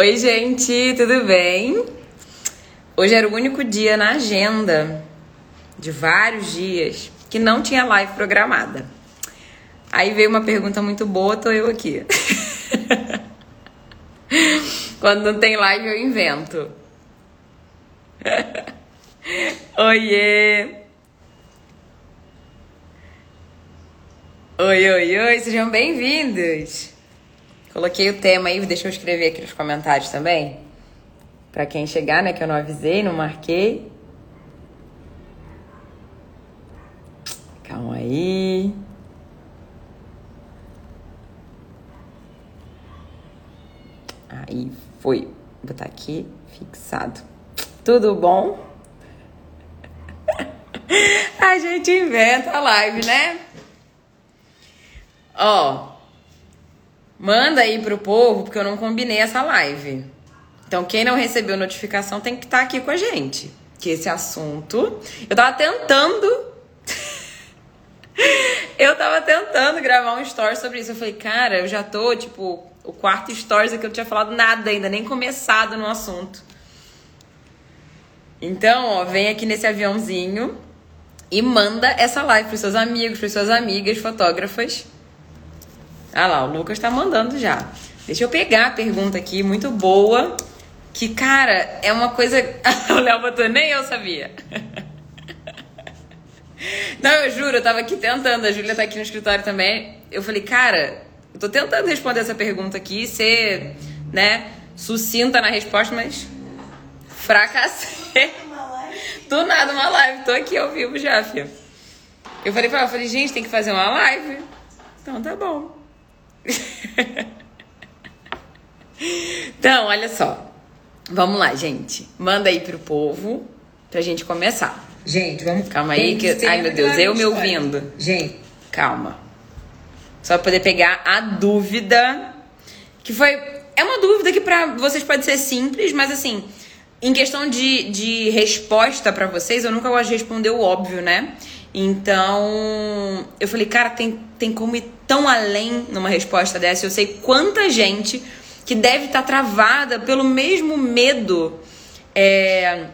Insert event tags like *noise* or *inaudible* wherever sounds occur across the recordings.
Oi, gente, tudo bem? Hoje era o único dia na agenda de vários dias que não tinha live programada. Aí veio uma pergunta muito boa, tô eu aqui. *laughs* Quando não tem live, eu invento. *laughs* Oiê! Oi, oi, oi, sejam bem-vindos! Coloquei o tema aí, deixa eu escrever aqui nos comentários também. Pra quem chegar, né? Que eu não avisei, não marquei. Calma aí. Aí foi. Vou botar aqui, fixado. Tudo bom? *laughs* A gente inventa a live, né? Ó, Manda aí pro povo, porque eu não combinei essa live. Então, quem não recebeu notificação tem que estar tá aqui com a gente. Que esse assunto. Eu tava tentando. *laughs* eu tava tentando gravar um story sobre isso. Eu falei, cara, eu já tô, tipo, o quarto stories aqui eu não tinha falado nada ainda, nem começado no assunto. Então, ó, vem aqui nesse aviãozinho e manda essa live pros seus amigos, pras suas amigas fotógrafas ah lá, o Lucas tá mandando já. Deixa eu pegar a pergunta aqui, muito boa. Que, cara, é uma coisa. *laughs* o Léo botou, nem eu sabia. *laughs* Não, eu juro, eu tava aqui tentando. A Júlia tá aqui no escritório também. Eu falei, cara, eu tô tentando responder essa pergunta aqui, ser, né, sucinta na resposta, mas fracassei. Do nada, uma live. Tô aqui ao vivo já, filho. Eu falei pra ela, eu falei, gente, tem que fazer uma live. Então tá bom. *laughs* então, olha só. Vamos lá, gente. Manda aí pro povo pra gente começar. Gente, vamos. Calma aí que. Ai, meu Deus, eu me ouvindo. Gente. Calma. Só pra poder pegar a dúvida. Que foi. É uma dúvida que pra vocês pode ser simples, mas assim. Em questão de, de resposta para vocês, eu nunca gosto de responder o óbvio, né? Então, eu falei, cara, tem, tem como ir tão além numa resposta dessa. Eu sei quanta gente que deve estar tá travada pelo mesmo medo é,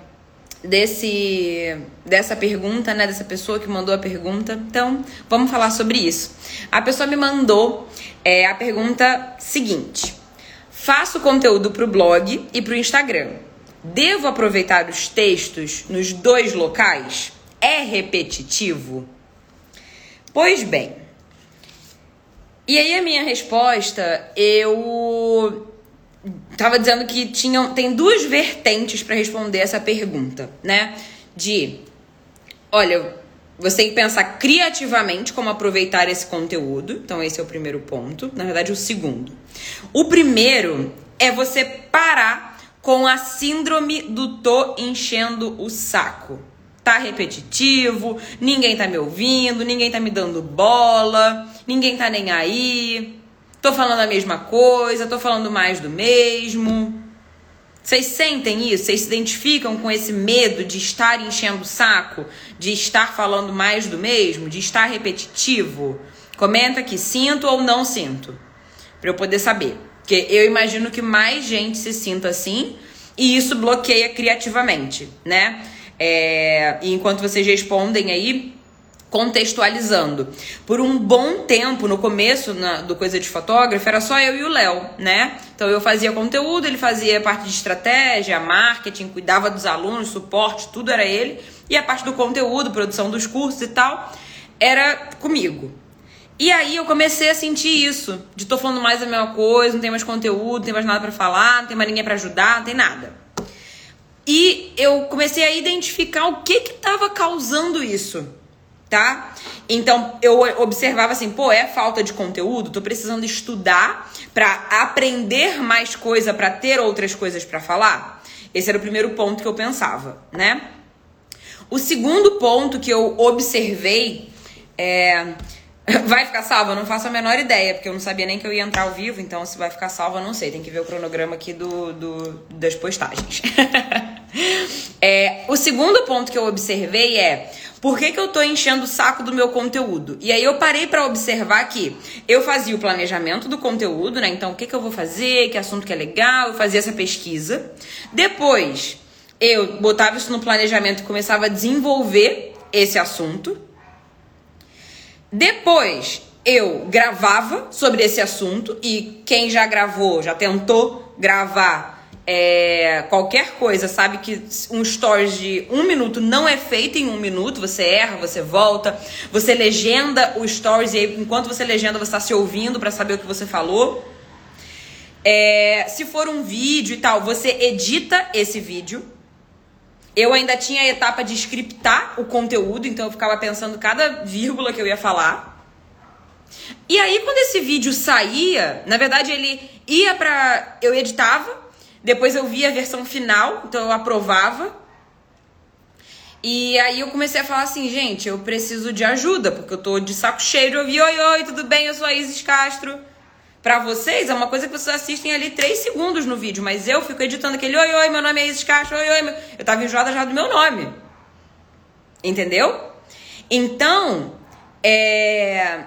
desse dessa pergunta, né? Dessa pessoa que mandou a pergunta. Então, vamos falar sobre isso. A pessoa me mandou é, a pergunta seguinte: Faço conteúdo para o blog e para o Instagram. Devo aproveitar os textos nos dois locais? É repetitivo? Pois bem. E aí a minha resposta, eu tava dizendo que tinham, tem duas vertentes para responder essa pergunta, né? De, olha, você tem que pensar criativamente como aproveitar esse conteúdo. Então, esse é o primeiro ponto. Na verdade, o segundo. O primeiro é você parar com a síndrome do tô enchendo o saco tá repetitivo, ninguém tá me ouvindo, ninguém tá me dando bola, ninguém tá nem aí. Tô falando a mesma coisa, tô falando mais do mesmo. Vocês sentem isso? Vocês se identificam com esse medo de estar enchendo o saco, de estar falando mais do mesmo, de estar repetitivo? Comenta aqui, sinto ou não sinto, para eu poder saber. Porque eu imagino que mais gente se sinta assim e isso bloqueia criativamente, né? É, e enquanto vocês respondem aí, contextualizando. Por um bom tempo, no começo na, do Coisa de Fotógrafo, era só eu e o Léo, né? Então eu fazia conteúdo, ele fazia parte de estratégia, marketing, cuidava dos alunos, suporte, tudo era ele. E a parte do conteúdo, produção dos cursos e tal, era comigo. E aí eu comecei a sentir isso, de tô falando mais a mesma coisa, não tem mais conteúdo, não tem mais nada para falar, não tem mais ninguém para ajudar, não tem nada. E eu comecei a identificar o que que estava causando isso, tá? Então eu observava assim, pô, é falta de conteúdo, tô precisando estudar para aprender mais coisa, para ter outras coisas para falar. Esse era o primeiro ponto que eu pensava, né? O segundo ponto que eu observei é *laughs* Vai ficar salvo? Eu não faço a menor ideia, porque eu não sabia nem que eu ia entrar ao vivo, então se vai ficar salvo eu não sei. Tem que ver o cronograma aqui do, do das postagens. *laughs* é, o segundo ponto que eu observei é Por que, que eu tô enchendo o saco do meu conteúdo? E aí eu parei para observar que eu fazia o planejamento do conteúdo, né? Então, o que, que eu vou fazer? Que assunto que é legal? Eu fazia essa pesquisa. Depois, eu botava isso no planejamento e começava a desenvolver esse assunto. Depois, eu gravava sobre esse assunto e quem já gravou, já tentou gravar é, qualquer coisa, sabe que um stories de um minuto não é feito em um minuto, você erra, você volta, você legenda o stories e aí, enquanto você legenda você está se ouvindo para saber o que você falou. É, se for um vídeo e tal, você edita esse vídeo. Eu ainda tinha a etapa de scriptar o conteúdo, então eu ficava pensando cada vírgula que eu ia falar. E aí, quando esse vídeo saía, na verdade ele ia pra. Eu editava, depois eu via a versão final, então eu aprovava. E aí eu comecei a falar assim, gente, eu preciso de ajuda, porque eu tô de saco cheio de ouvir, oi, oi, tudo bem? Eu sou a Isis Castro. Pra vocês, é uma coisa que vocês assistem ali 3 segundos no vídeo, mas eu fico editando aquele oi, oi, meu nome é Isis Castro, oi, oi, meu... eu tava enjoada já do meu nome. Entendeu? Então, é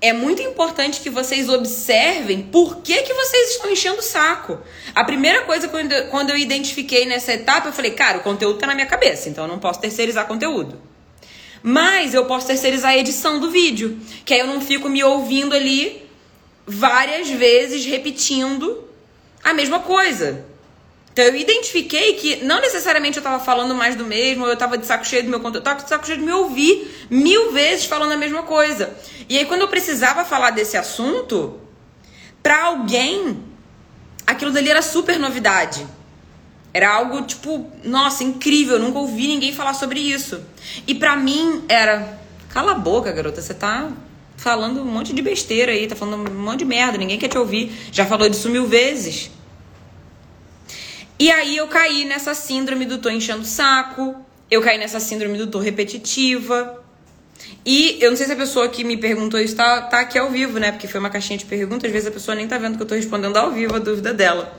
é muito importante que vocês observem por que, que vocês estão enchendo o saco. A primeira coisa, quando eu, quando eu identifiquei nessa etapa, eu falei, cara, o conteúdo tá na minha cabeça, então eu não posso terceirizar conteúdo. Mas eu posso terceirizar a edição do vídeo, que aí eu não fico me ouvindo ali várias vezes repetindo a mesma coisa. Então eu identifiquei que não necessariamente eu estava falando mais do mesmo, eu estava de saco cheio do meu conteúdo, eu estava de saco cheio de me ouvir mil vezes falando a mesma coisa. E aí quando eu precisava falar desse assunto, para alguém, aquilo dali era super novidade. Era algo tipo, nossa, incrível, eu nunca ouvi ninguém falar sobre isso. E para mim era, cala a boca, garota, você tá falando um monte de besteira aí, tá falando um monte de merda, ninguém quer te ouvir. Já falou disso mil vezes. E aí eu caí nessa síndrome do tô enchendo o saco, eu caí nessa síndrome do tô repetitiva. E eu não sei se a pessoa que me perguntou isso tá, tá aqui ao vivo, né? Porque foi uma caixinha de perguntas, às vezes a pessoa nem tá vendo que eu tô respondendo ao vivo a dúvida dela.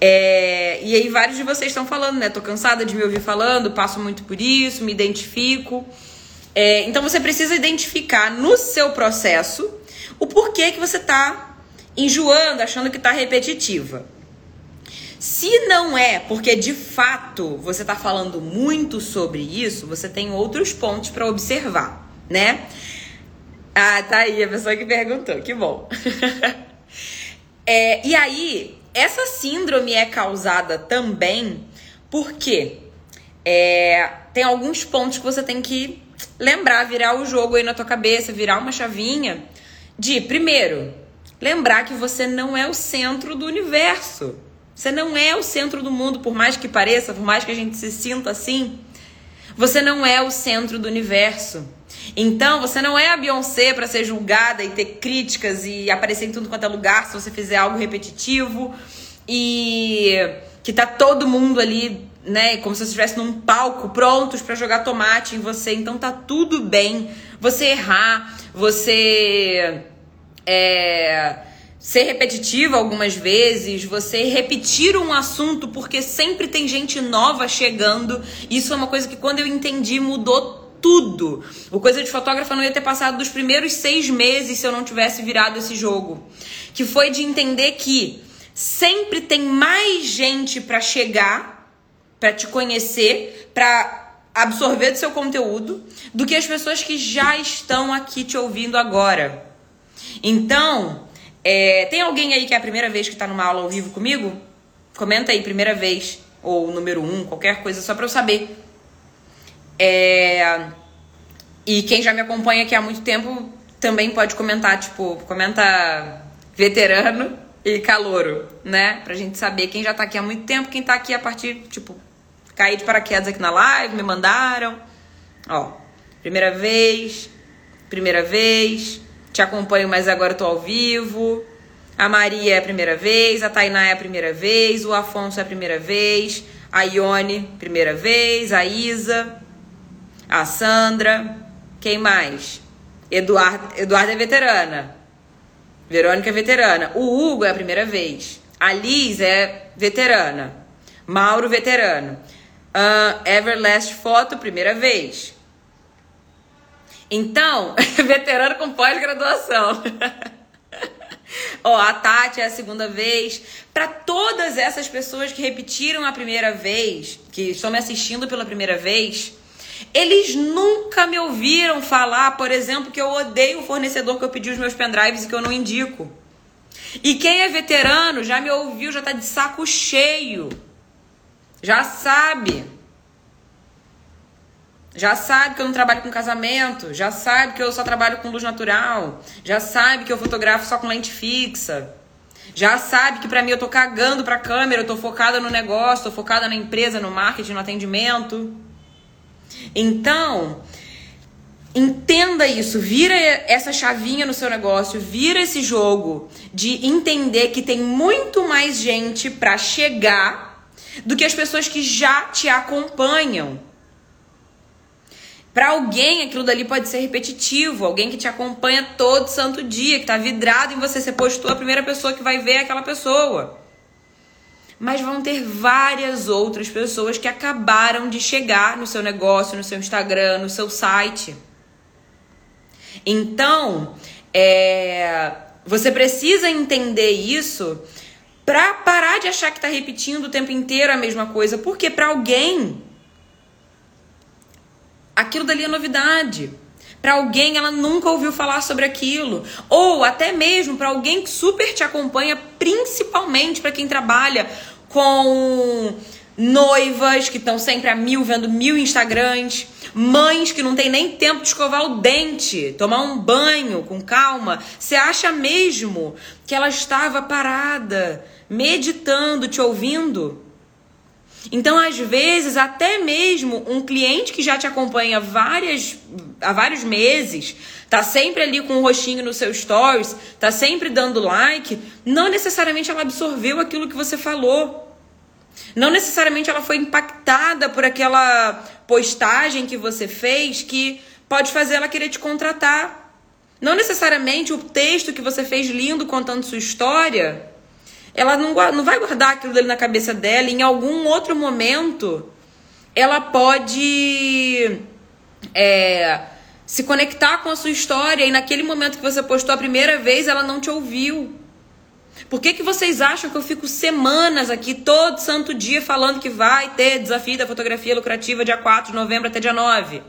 É, e aí vários de vocês estão falando, né? Tô cansada de me ouvir falando, passo muito por isso, me identifico. É, então você precisa identificar no seu processo o porquê que você tá enjoando, achando que tá repetitiva. Se não é porque de fato você está falando muito sobre isso, você tem outros pontos para observar, né? Ah, tá aí a pessoa que perguntou, que bom. *laughs* é, e aí, essa síndrome é causada também porque é, tem alguns pontos que você tem que lembrar, virar o jogo aí na tua cabeça, virar uma chavinha de, primeiro, lembrar que você não é o centro do universo. Você não é o centro do mundo, por mais que pareça, por mais que a gente se sinta assim. Você não é o centro do universo. Então, você não é a Beyoncé para ser julgada e ter críticas e aparecer em tudo quanto é lugar se você fizer algo repetitivo e que tá todo mundo ali, né, como se você estivesse num palco prontos para jogar tomate em você. Então tá tudo bem você errar, você é ser repetitiva algumas vezes, você repetir um assunto porque sempre tem gente nova chegando. Isso é uma coisa que quando eu entendi mudou tudo. O coisa de fotógrafa não ia ter passado dos primeiros seis meses se eu não tivesse virado esse jogo. Que foi de entender que sempre tem mais gente para chegar, para te conhecer, para absorver do seu conteúdo, do que as pessoas que já estão aqui te ouvindo agora. Então, é, tem alguém aí que é a primeira vez que está numa aula ao vivo comigo? Comenta aí, primeira vez, ou número um, qualquer coisa, só para eu saber. É, e quem já me acompanha aqui há muito tempo também pode comentar, tipo, comenta veterano e calouro, né? Pra gente saber quem já tá aqui há muito tempo, quem tá aqui a partir, tipo, cair de paraquedas aqui na live, me mandaram. Ó, primeira vez, primeira vez, te acompanho, mas agora eu tô ao vivo. A Maria é a primeira vez, a Tainá é a primeira vez, o Afonso é a primeira vez, a Ione, primeira vez, a Isa, a Sandra, quem mais? Eduardo, Eduardo é veterana. Verônica é veterana. O Hugo é a primeira vez. A Liz é veterana. Mauro, veterano. Uh, Everlast Foto, primeira vez. Então, *laughs* veterano com pós-graduação. *laughs* Ó, a Tati é a segunda vez. Para todas essas pessoas que repetiram a primeira vez, que estão me assistindo pela primeira vez, eles nunca me ouviram falar, por exemplo, que eu odeio o fornecedor que eu pedi os meus pendrives e que eu não indico. E quem é veterano já me ouviu, já tá de saco cheio. Já sabe. Já sabe que eu não trabalho com casamento, já sabe que eu só trabalho com luz natural, já sabe que eu fotografo só com lente fixa. Já sabe que para mim eu tô cagando pra câmera, eu tô focada no negócio, tô focada na empresa, no marketing, no atendimento. Então, entenda isso, vira essa chavinha no seu negócio, vira esse jogo de entender que tem muito mais gente para chegar do que as pessoas que já te acompanham. Para alguém, aquilo dali pode ser repetitivo. Alguém que te acompanha todo santo dia, que tá vidrado em você. Você postou a primeira pessoa que vai ver é aquela pessoa. Mas vão ter várias outras pessoas que acabaram de chegar no seu negócio, no seu Instagram, no seu site. Então, é, você precisa entender isso para parar de achar que tá repetindo o tempo inteiro a mesma coisa. Porque para alguém aquilo dali é novidade. Para alguém ela nunca ouviu falar sobre aquilo, ou até mesmo para alguém que super te acompanha, principalmente para quem trabalha com noivas que estão sempre a mil vendo mil Instagrams, mães que não tem nem tempo de escovar o dente, tomar um banho com calma. Você acha mesmo que ela estava parada, meditando, te ouvindo? Então, às vezes, até mesmo um cliente que já te acompanha várias, há vários meses, tá sempre ali com o um rostinho no seu stories, tá sempre dando like, não necessariamente ela absorveu aquilo que você falou. Não necessariamente ela foi impactada por aquela postagem que você fez que pode fazer ela querer te contratar. Não necessariamente o texto que você fez lindo contando sua história ela não, não vai guardar aquilo dele na cabeça dela. Em algum outro momento, ela pode é, se conectar com a sua história. E naquele momento que você postou a primeira vez, ela não te ouviu. Por que, que vocês acham que eu fico semanas aqui, todo santo dia, falando que vai ter desafio da fotografia lucrativa dia 4 de novembro até dia 9?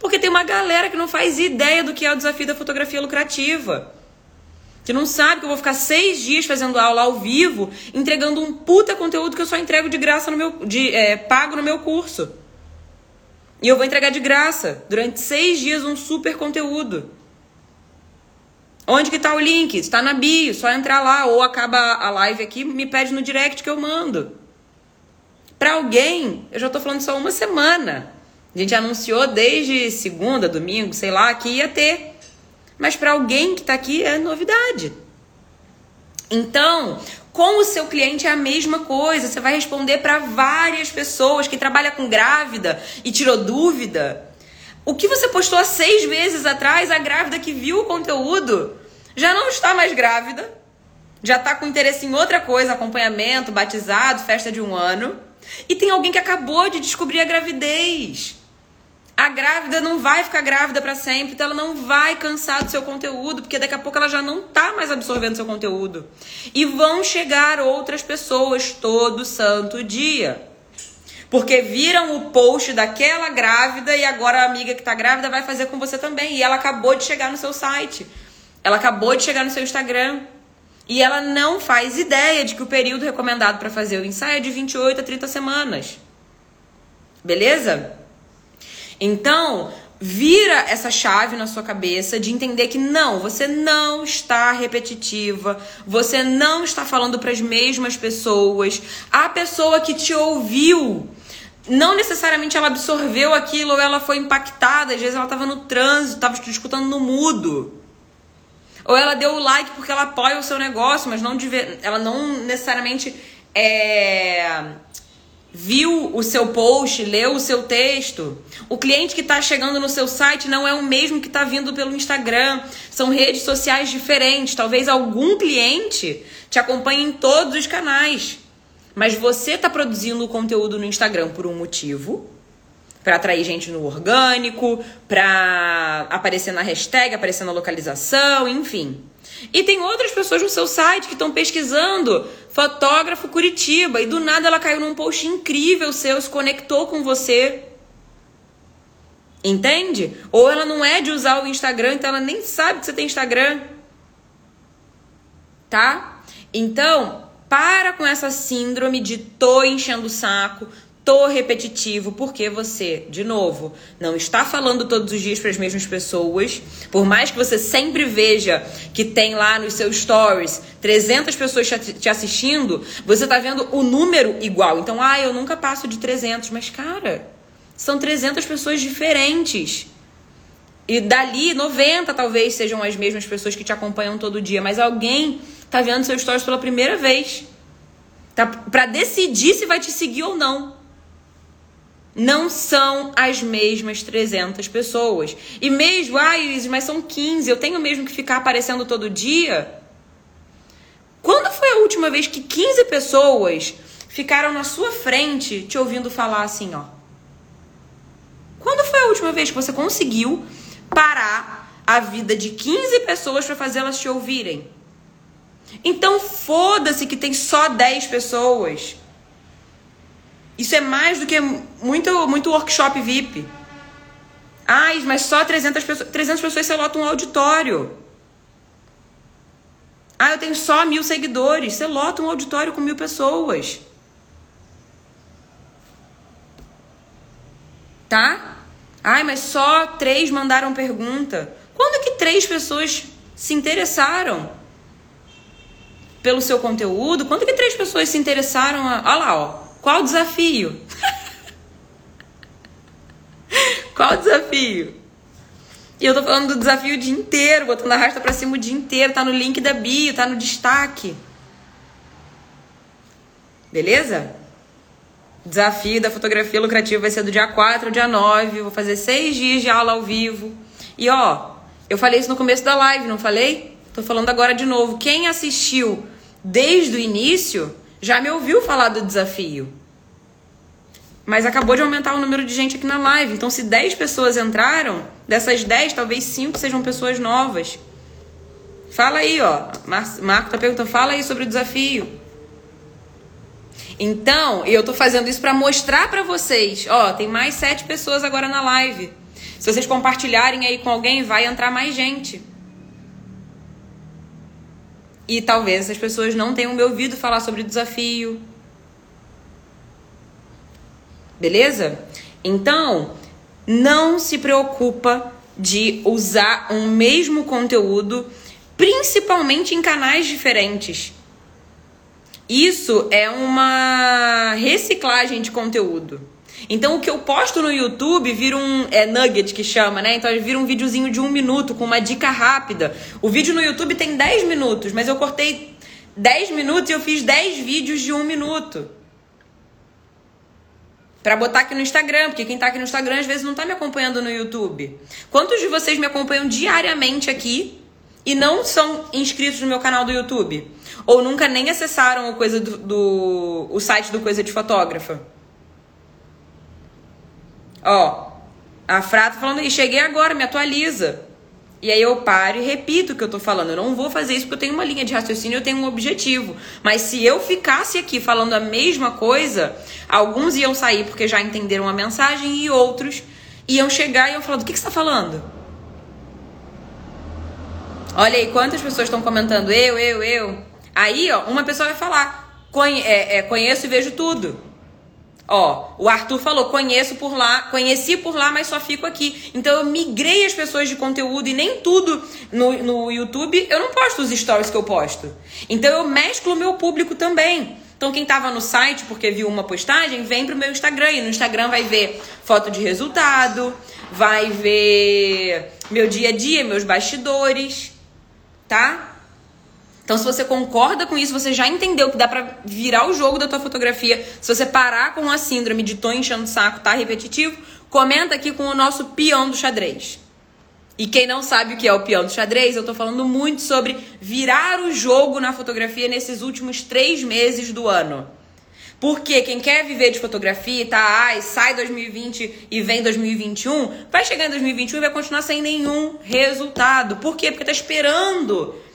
Porque tem uma galera que não faz ideia do que é o desafio da fotografia lucrativa que não sabe que eu vou ficar seis dias fazendo aula ao vivo, entregando um puta conteúdo que eu só entrego de graça no meu. De, é, pago no meu curso. E eu vou entregar de graça, durante seis dias, um super conteúdo. Onde que tá o link? Está na bio, só entrar lá. Ou acaba a live aqui, me pede no direct que eu mando. Para alguém, eu já tô falando só uma semana. A gente anunciou desde segunda, domingo, sei lá, que ia ter. Mas para alguém que está aqui é novidade. Então, com o seu cliente é a mesma coisa. Você vai responder para várias pessoas que trabalha com grávida e tirou dúvida. O que você postou há seis meses atrás, a grávida que viu o conteúdo já não está mais grávida, já está com interesse em outra coisa, acompanhamento, batizado, festa de um ano. E tem alguém que acabou de descobrir a gravidez. A grávida não vai ficar grávida para sempre, então ela não vai cansar do seu conteúdo, porque daqui a pouco ela já não tá mais absorvendo seu conteúdo. E vão chegar outras pessoas todo santo dia. Porque viram o post daquela grávida e agora a amiga que tá grávida vai fazer com você também. E ela acabou de chegar no seu site. Ela acabou de chegar no seu Instagram. E ela não faz ideia de que o período recomendado para fazer o ensaio é de 28 a 30 semanas. Beleza? Então, vira essa chave na sua cabeça de entender que não, você não está repetitiva, você não está falando para as mesmas pessoas. A pessoa que te ouviu, não necessariamente ela absorveu aquilo ou ela foi impactada, às vezes ela estava no trânsito, estava escutando no mudo. Ou ela deu o like porque ela apoia o seu negócio, mas não deve, ela não necessariamente é viu o seu post, leu o seu texto. O cliente que está chegando no seu site não é o mesmo que está vindo pelo Instagram. São redes sociais diferentes. Talvez algum cliente te acompanhe em todos os canais. Mas você está produzindo o conteúdo no Instagram por um motivo. Para atrair gente no orgânico, para aparecer na hashtag, aparecer na localização, enfim. E tem outras pessoas no seu site que estão pesquisando fotógrafo Curitiba e do nada ela caiu num post incrível seu, se conectou com você. Entende? Ou ela não é de usar o Instagram, então ela nem sabe que você tem Instagram. Tá? Então, para com essa síndrome de tô enchendo o saco, tô repetitivo, porque você, de novo, não está falando todos os dias para as mesmas pessoas. Por mais que você sempre veja que tem lá nos seus stories 300 pessoas te assistindo, você está vendo o número igual. Então, ah, eu nunca passo de 300, mas cara, são 300 pessoas diferentes. E dali, 90 talvez sejam as mesmas pessoas que te acompanham todo dia, mas alguém tá vendo seus stories pela primeira vez. Tá para decidir se vai te seguir ou não não são as mesmas 300 pessoas. E mesmo, ai, mas são 15, eu tenho mesmo que ficar aparecendo todo dia? Quando foi a última vez que 15 pessoas ficaram na sua frente te ouvindo falar assim, ó? Quando foi a última vez que você conseguiu parar a vida de 15 pessoas para fazer elas te ouvirem? Então foda-se que tem só 10 pessoas. Isso é mais do que muito, muito workshop VIP. Ai, mas só 300 pessoas, 300 pessoas você lota um auditório. Ah, eu tenho só mil seguidores. Você lota um auditório com mil pessoas. Tá? Ai, mas só três mandaram pergunta. Quando que três pessoas se interessaram pelo seu conteúdo? Quando que três pessoas se interessaram? A... Olha lá, ó. Qual o desafio? Qual o desafio? E eu tô falando do desafio o dia inteiro, botando a rasta pra cima o dia inteiro, tá no link da bio, tá no destaque. Beleza? Desafio da fotografia lucrativa vai ser do dia 4 ao dia 9. Vou fazer seis dias de aula ao vivo. E ó, eu falei isso no começo da live, não falei? Tô falando agora de novo. Quem assistiu desde o início já me ouviu falar do desafio. Mas acabou de aumentar o número de gente aqui na live. Então, se 10 pessoas entraram, dessas 10, talvez 5 sejam pessoas novas. Fala aí, ó. Marco tá perguntando, fala aí sobre o desafio. Então, eu tô fazendo isso para mostrar para vocês. Ó, tem mais 7 pessoas agora na live. Se vocês compartilharem aí com alguém, vai entrar mais gente. E talvez essas pessoas não tenham me ouvido falar sobre o desafio. Beleza? Então, não se preocupa de usar um mesmo conteúdo, principalmente em canais diferentes. Isso é uma reciclagem de conteúdo. Então o que eu posto no YouTube vira um é, nugget que chama, né? Então vira um videozinho de um minuto com uma dica rápida. O vídeo no YouTube tem 10 minutos, mas eu cortei 10 minutos e eu fiz 10 vídeos de um minuto. Pra botar aqui no Instagram, porque quem tá aqui no Instagram às vezes não tá me acompanhando no YouTube. Quantos de vocês me acompanham diariamente aqui e não são inscritos no meu canal do YouTube? Ou nunca nem acessaram o, coisa do, do o site do Coisa de Fotógrafa? Ó, a Frata tá falando aí, cheguei agora, me atualiza. E aí eu paro e repito o que eu tô falando. Eu não vou fazer isso porque eu tenho uma linha de raciocínio, eu tenho um objetivo. Mas se eu ficasse aqui falando a mesma coisa, alguns iam sair porque já entenderam a mensagem e outros iam chegar e iam falar: do que, que você tá falando? Olha aí quantas pessoas estão comentando eu, eu, eu. Aí, ó, uma pessoa vai falar: Conhe é, é, conheço e vejo tudo. Ó, o Arthur falou: conheço por lá, conheci por lá, mas só fico aqui. Então eu migrei as pessoas de conteúdo e nem tudo no, no YouTube eu não posto os stories que eu posto. Então eu mesclo o meu público também. Então quem estava no site porque viu uma postagem, vem pro meu Instagram e no Instagram vai ver foto de resultado, vai ver meu dia a dia, meus bastidores, tá? Então, se você concorda com isso, você já entendeu que dá pra virar o jogo da tua fotografia. Se você parar com a síndrome de tô enchendo o saco, tá repetitivo, comenta aqui com o nosso peão do xadrez. E quem não sabe o que é o peão do xadrez, eu tô falando muito sobre virar o jogo na fotografia nesses últimos três meses do ano. Porque quem quer viver de fotografia, tá, ai, sai 2020 e vem 2021, vai chegar em 2021 e vai continuar sem nenhum resultado. Por quê? Porque tá esperando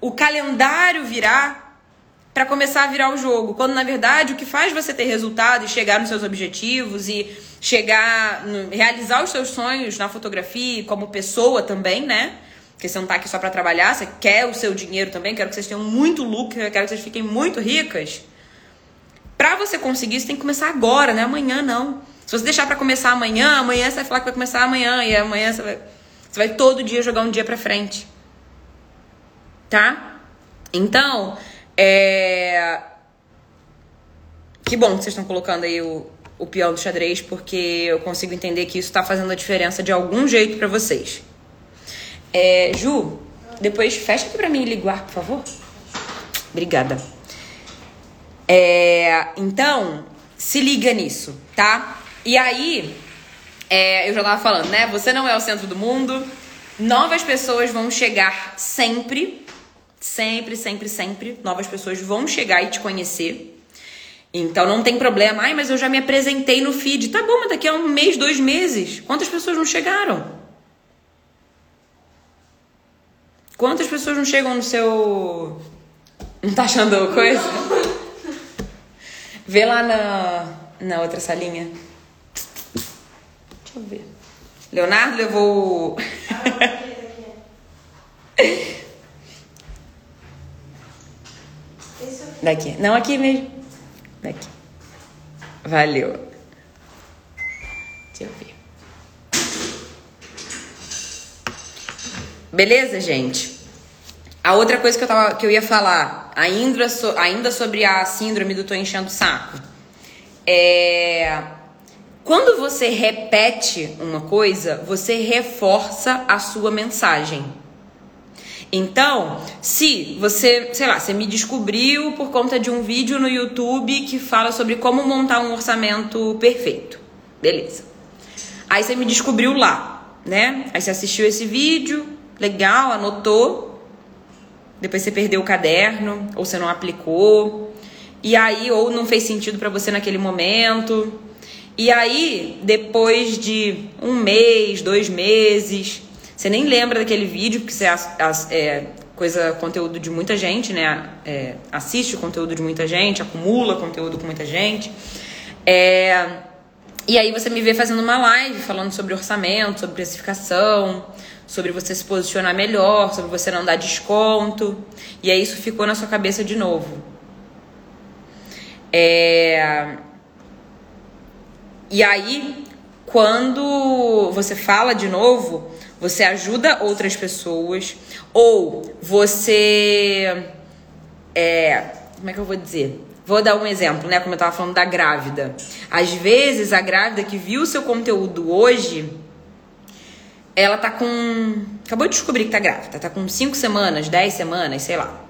o calendário virar para começar a virar o jogo. Quando na verdade o que faz você ter resultado e chegar nos seus objetivos e chegar, realizar os seus sonhos na fotografia como pessoa também, né? Porque você não tá aqui só para trabalhar, você quer o seu dinheiro também, quero que vocês tenham muito lucro, quero que vocês fiquem muito ricas. Para você conseguir isso tem que começar agora, né? Amanhã não. Se você deixar para começar amanhã, amanhã você vai falar que vai começar amanhã e amanhã você vai, você vai todo dia jogar um dia para frente. Tá? Então, é que bom que vocês estão colocando aí o, o peão do xadrez, porque eu consigo entender que isso está fazendo a diferença de algum jeito para vocês. É, Ju, depois fecha aqui para mim ligar, por favor. Obrigada. É, então, se liga nisso, tá? E aí, é, eu já tava falando, né? Você não é o centro do mundo. Novas pessoas vão chegar sempre. Sempre, sempre, sempre. Novas pessoas vão chegar e te conhecer. Então não tem problema. Ai, mas eu já me apresentei no feed. Tá bom, mas daqui a um mês, dois meses, quantas pessoas não chegaram? Quantas pessoas não chegam no seu. Não tá achando coisa? Vê lá na, na outra salinha. Deixa eu ver. Leonardo levou. *laughs* Daqui. Não, aqui mesmo. Daqui. Valeu. Deixa eu ver. Beleza, gente? A outra coisa que eu, tava, que eu ia falar, ainda, so, ainda sobre a síndrome do tô enchendo o saco, é. Quando você repete uma coisa, você reforça a sua mensagem. Então, se você, sei lá, você me descobriu por conta de um vídeo no YouTube que fala sobre como montar um orçamento perfeito. Beleza. Aí você me descobriu lá, né? Aí você assistiu esse vídeo, legal, anotou. Depois você perdeu o caderno, ou você não aplicou. E aí, ou não fez sentido para você naquele momento. E aí, depois de um mês, dois meses, você nem lembra daquele vídeo, porque você é, coisa, conteúdo de muita gente, né? É, assiste o conteúdo de muita gente, acumula conteúdo com muita gente. É, e aí você me vê fazendo uma live falando sobre orçamento, sobre precificação, sobre você se posicionar melhor, sobre você não dar desconto. E aí isso ficou na sua cabeça de novo. É... E aí, quando você fala de novo, você ajuda outras pessoas ou você é, como é que eu vou dizer? Vou dar um exemplo, né? Como eu tava falando da grávida. Às vezes a grávida que viu o seu conteúdo hoje, ela tá com. Acabou de descobrir que tá grávida, tá com 5 semanas, 10 semanas, sei lá.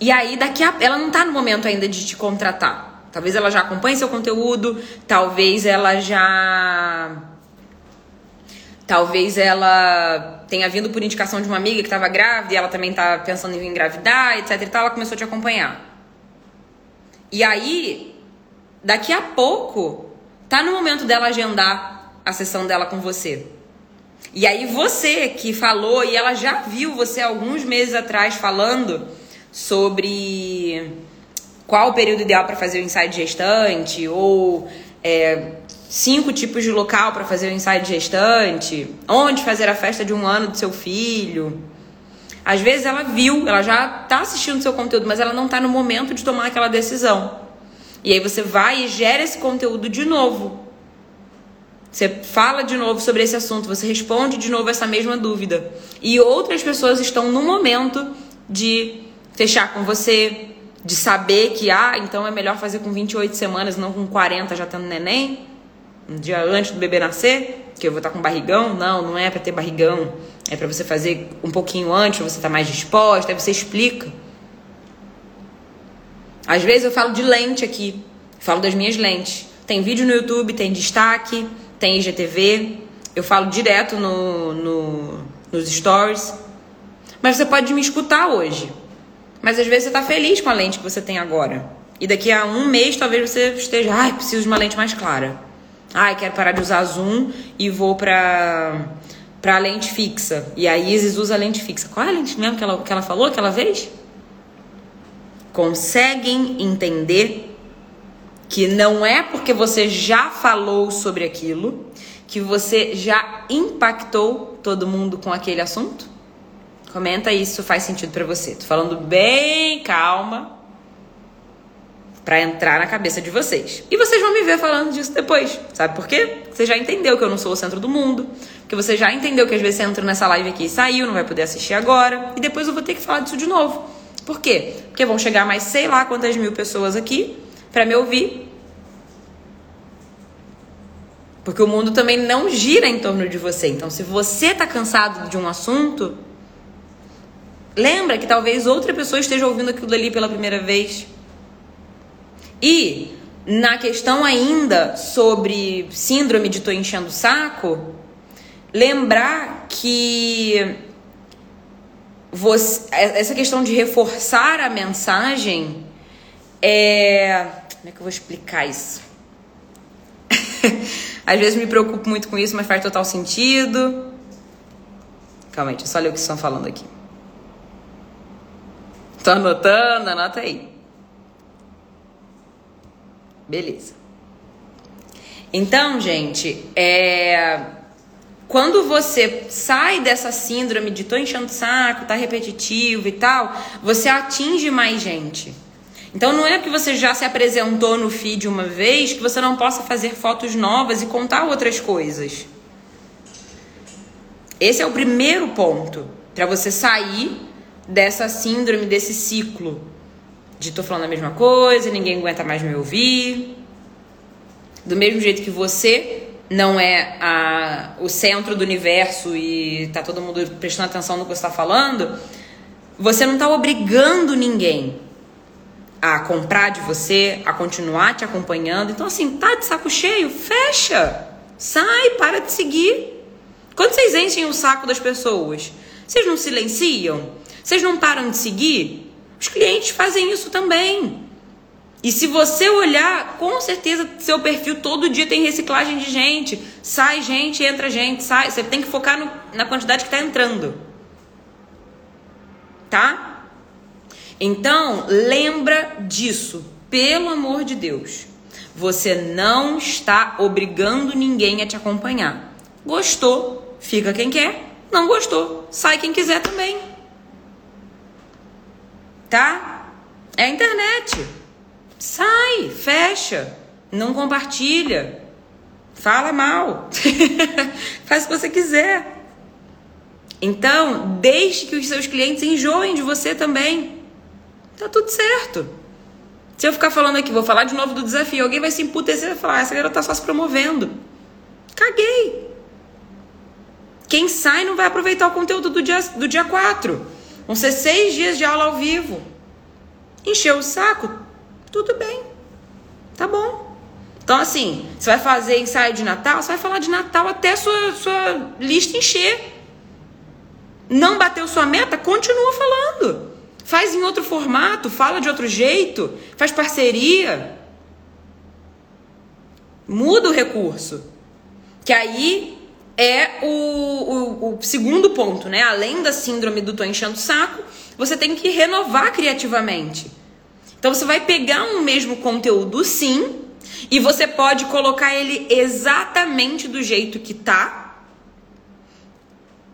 E aí, daqui a. Ela não tá no momento ainda de te contratar. Talvez ela já acompanhe seu conteúdo, talvez ela já Talvez ela tenha vindo por indicação de uma amiga que estava grávida e ela também tá pensando em engravidar, etc e tal, ela começou a te acompanhar. E aí, daqui a pouco, tá no momento dela agendar a sessão dela com você. E aí você que falou e ela já viu você alguns meses atrás falando sobre qual o período ideal para fazer o ensaio de gestante ou é, cinco tipos de local para fazer o ensaio de gestante, onde fazer a festa de um ano do seu filho. Às vezes ela viu, ela já está assistindo seu conteúdo, mas ela não está no momento de tomar aquela decisão. E aí você vai e gera esse conteúdo de novo. Você fala de novo sobre esse assunto, você responde de novo essa mesma dúvida. E outras pessoas estão no momento de fechar com você, de saber que, ah, então é melhor fazer com 28 semanas, não com 40 já tendo neném um dia antes do bebê nascer, que eu vou estar com barrigão. Não, não é para ter barrigão. É para você fazer um pouquinho antes, você tá mais disposta, aí você explica. Às vezes eu falo de lente aqui, falo das minhas lentes. Tem vídeo no YouTube, tem destaque, tem IGTV. Eu falo direto no, no, nos stories. Mas você pode me escutar hoje. Mas às vezes você tá feliz com a lente que você tem agora. E daqui a um mês talvez você esteja, ai, preciso de uma lente mais clara. Ai, quero parar de usar zoom e vou pra, pra lente fixa. E a Isis usa lente fixa. Qual é a lente mesmo que ela, que ela falou aquela vez? Conseguem entender que não é porque você já falou sobre aquilo que você já impactou todo mundo com aquele assunto? Comenta aí se isso faz sentido para você. Tô falando bem calma para entrar na cabeça de vocês. E vocês vão me ver falando disso depois. Sabe por quê? Você já entendeu que eu não sou o centro do mundo. Que você já entendeu que às vezes você entra nessa live aqui e saiu, não vai poder assistir agora. E depois eu vou ter que falar disso de novo. Por quê? Porque vão chegar mais sei lá quantas mil pessoas aqui para me ouvir. Porque o mundo também não gira em torno de você. Então, se você tá cansado de um assunto, lembra que talvez outra pessoa esteja ouvindo aquilo ali pela primeira vez. E na questão ainda sobre síndrome de tô enchendo o saco, lembrar que você, essa questão de reforçar a mensagem é. Como é que eu vou explicar isso? *laughs* Às vezes me preocupo muito com isso, mas faz total sentido. Calma aí, deixa eu só ler o que estão falando aqui. Tô anotando, anota aí. Beleza. Então, gente, é... quando você sai dessa síndrome de tô enchendo o saco, tá repetitivo e tal, você atinge mais gente. Então não é que você já se apresentou no feed uma vez que você não possa fazer fotos novas e contar outras coisas. Esse é o primeiro ponto para você sair dessa síndrome, desse ciclo de tô falando a mesma coisa, ninguém aguenta mais me ouvir. Do mesmo jeito que você não é a, o centro do universo e tá todo mundo prestando atenção no que você está falando, você não está obrigando ninguém a comprar de você, a continuar te acompanhando. Então, assim, tá de saco cheio? Fecha! Sai, para de seguir. Quando vocês enchem o saco das pessoas, vocês não silenciam? Vocês não param de seguir? Os clientes fazem isso também. E se você olhar, com certeza seu perfil todo dia tem reciclagem de gente. Sai gente, entra gente, sai. Você tem que focar no, na quantidade que está entrando. Tá? Então, lembra disso. Pelo amor de Deus. Você não está obrigando ninguém a te acompanhar. Gostou? Fica quem quer. Não gostou? Sai quem quiser também tá? É a internet. Sai, fecha, não compartilha, fala mal, *laughs* faz o que você quiser. Então, deixe que os seus clientes enjoem de você também. Tá tudo certo. Se eu ficar falando aqui, vou falar de novo do desafio, alguém vai se emputecer e vai falar: ah, essa garota tá só se promovendo. Caguei. Quem sai não vai aproveitar o conteúdo do dia, do dia 4. Vão ser seis dias de aula ao vivo. Encheu o saco? Tudo bem. Tá bom. Então, assim, você vai fazer ensaio de Natal, você vai falar de Natal até sua, sua lista encher. Não bateu sua meta? Continua falando. Faz em outro formato, fala de outro jeito, faz parceria. Muda o recurso. Que aí é o, o, o, segundo ponto, né? Além da síndrome do tô enchendo o saco, você tem que renovar criativamente. Então você vai pegar um mesmo conteúdo, sim, e você pode colocar ele exatamente do jeito que tá.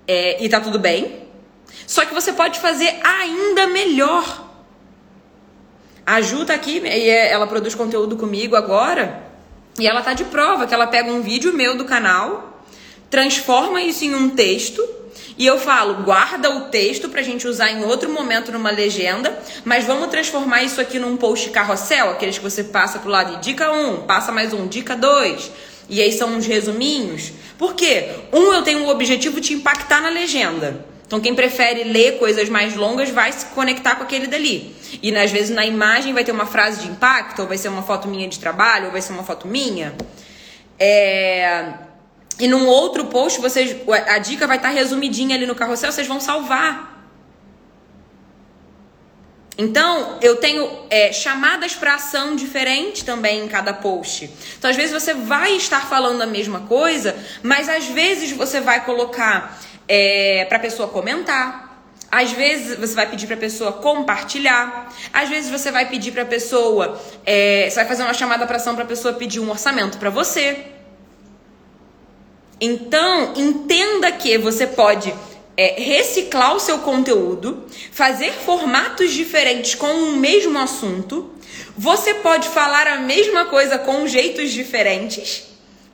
É, e tá tudo bem. Só que você pode fazer ainda melhor. A Ju tá aqui, e é, ela produz conteúdo comigo agora. E ela tá de prova que ela pega um vídeo meu do canal transforma isso em um texto e eu falo, guarda o texto pra gente usar em outro momento numa legenda, mas vamos transformar isso aqui num post carrossel, aqueles que você passa pro lado de dica 1, passa mais um, dica 2. E aí são uns resuminhos. Por quê? Um, eu tenho o objetivo de impactar na legenda. Então, quem prefere ler coisas mais longas vai se conectar com aquele dali. E às vezes na imagem vai ter uma frase de impacto, ou vai ser uma foto minha de trabalho, ou vai ser uma foto minha. É. E num outro post, vocês, a dica vai estar resumidinha ali no carrossel, vocês vão salvar. Então, eu tenho é, chamadas para ação diferentes também em cada post. Então, às vezes você vai estar falando a mesma coisa, mas às vezes você vai colocar é, para a pessoa comentar. Às vezes você vai pedir para a pessoa compartilhar. Às vezes você vai pedir para a pessoa, é, você vai fazer uma chamada para ação para a pessoa pedir um orçamento para você. Então, entenda que você pode é, reciclar o seu conteúdo, fazer formatos diferentes com o mesmo assunto. Você pode falar a mesma coisa com jeitos diferentes.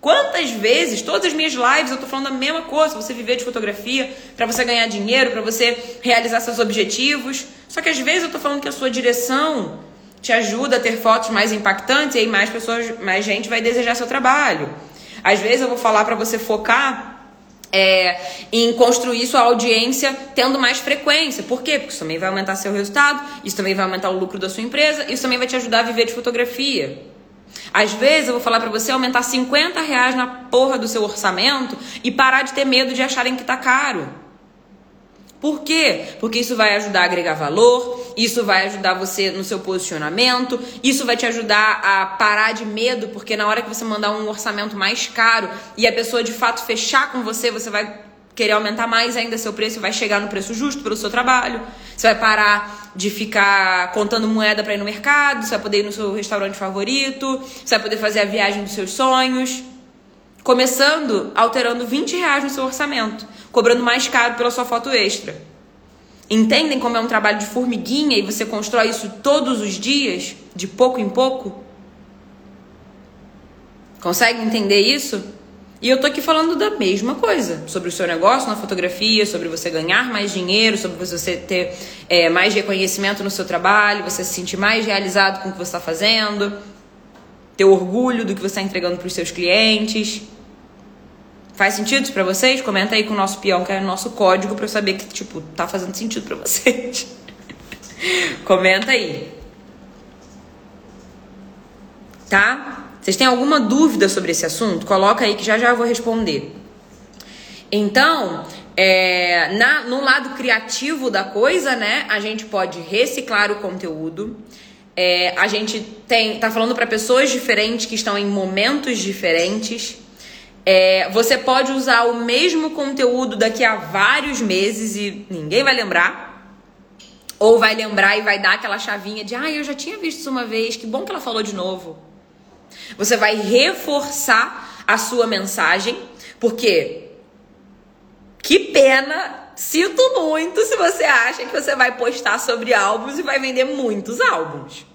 Quantas vezes, todas as minhas lives, eu tô falando a mesma coisa, você viver de fotografia, para você ganhar dinheiro, para você realizar seus objetivos. Só que às vezes eu tô falando que a sua direção te ajuda a ter fotos mais impactantes e aí mais pessoas, mais gente vai desejar seu trabalho. Às vezes eu vou falar para você focar é, em construir sua audiência tendo mais frequência. Por quê? Porque isso também vai aumentar seu resultado, isso também vai aumentar o lucro da sua empresa, isso também vai te ajudar a viver de fotografia. Às vezes eu vou falar para você aumentar 50 reais na porra do seu orçamento e parar de ter medo de acharem que tá caro. Por quê? Porque isso vai ajudar a agregar valor, isso vai ajudar você no seu posicionamento, isso vai te ajudar a parar de medo, porque na hora que você mandar um orçamento mais caro e a pessoa de fato fechar com você, você vai querer aumentar mais ainda seu preço e vai chegar no preço justo pelo seu trabalho. Você vai parar de ficar contando moeda para ir no mercado, você vai poder ir no seu restaurante favorito, você vai poder fazer a viagem dos seus sonhos. Começando alterando 20 reais no seu orçamento cobrando mais caro pela sua foto extra. Entendem como é um trabalho de formiguinha e você constrói isso todos os dias, de pouco em pouco? Consegue entender isso? E eu tô aqui falando da mesma coisa, sobre o seu negócio na fotografia, sobre você ganhar mais dinheiro, sobre você ter é, mais reconhecimento no seu trabalho, você se sentir mais realizado com o que você está fazendo, ter orgulho do que você está entregando para os seus clientes. Faz sentido pra vocês? Comenta aí com o nosso peão, que é o nosso código, pra eu saber que, tipo, tá fazendo sentido pra vocês. *laughs* Comenta aí. Tá? Vocês têm alguma dúvida sobre esse assunto? Coloca aí que já já eu vou responder. Então, é, na, no lado criativo da coisa, né? A gente pode reciclar o conteúdo. É, a gente tem, tá falando para pessoas diferentes que estão em momentos diferentes. É, você pode usar o mesmo conteúdo daqui a vários meses e ninguém vai lembrar. Ou vai lembrar e vai dar aquela chavinha de, ah, eu já tinha visto isso uma vez, que bom que ela falou de novo. Você vai reforçar a sua mensagem, porque que pena, sinto muito se você acha que você vai postar sobre álbuns e vai vender muitos álbuns.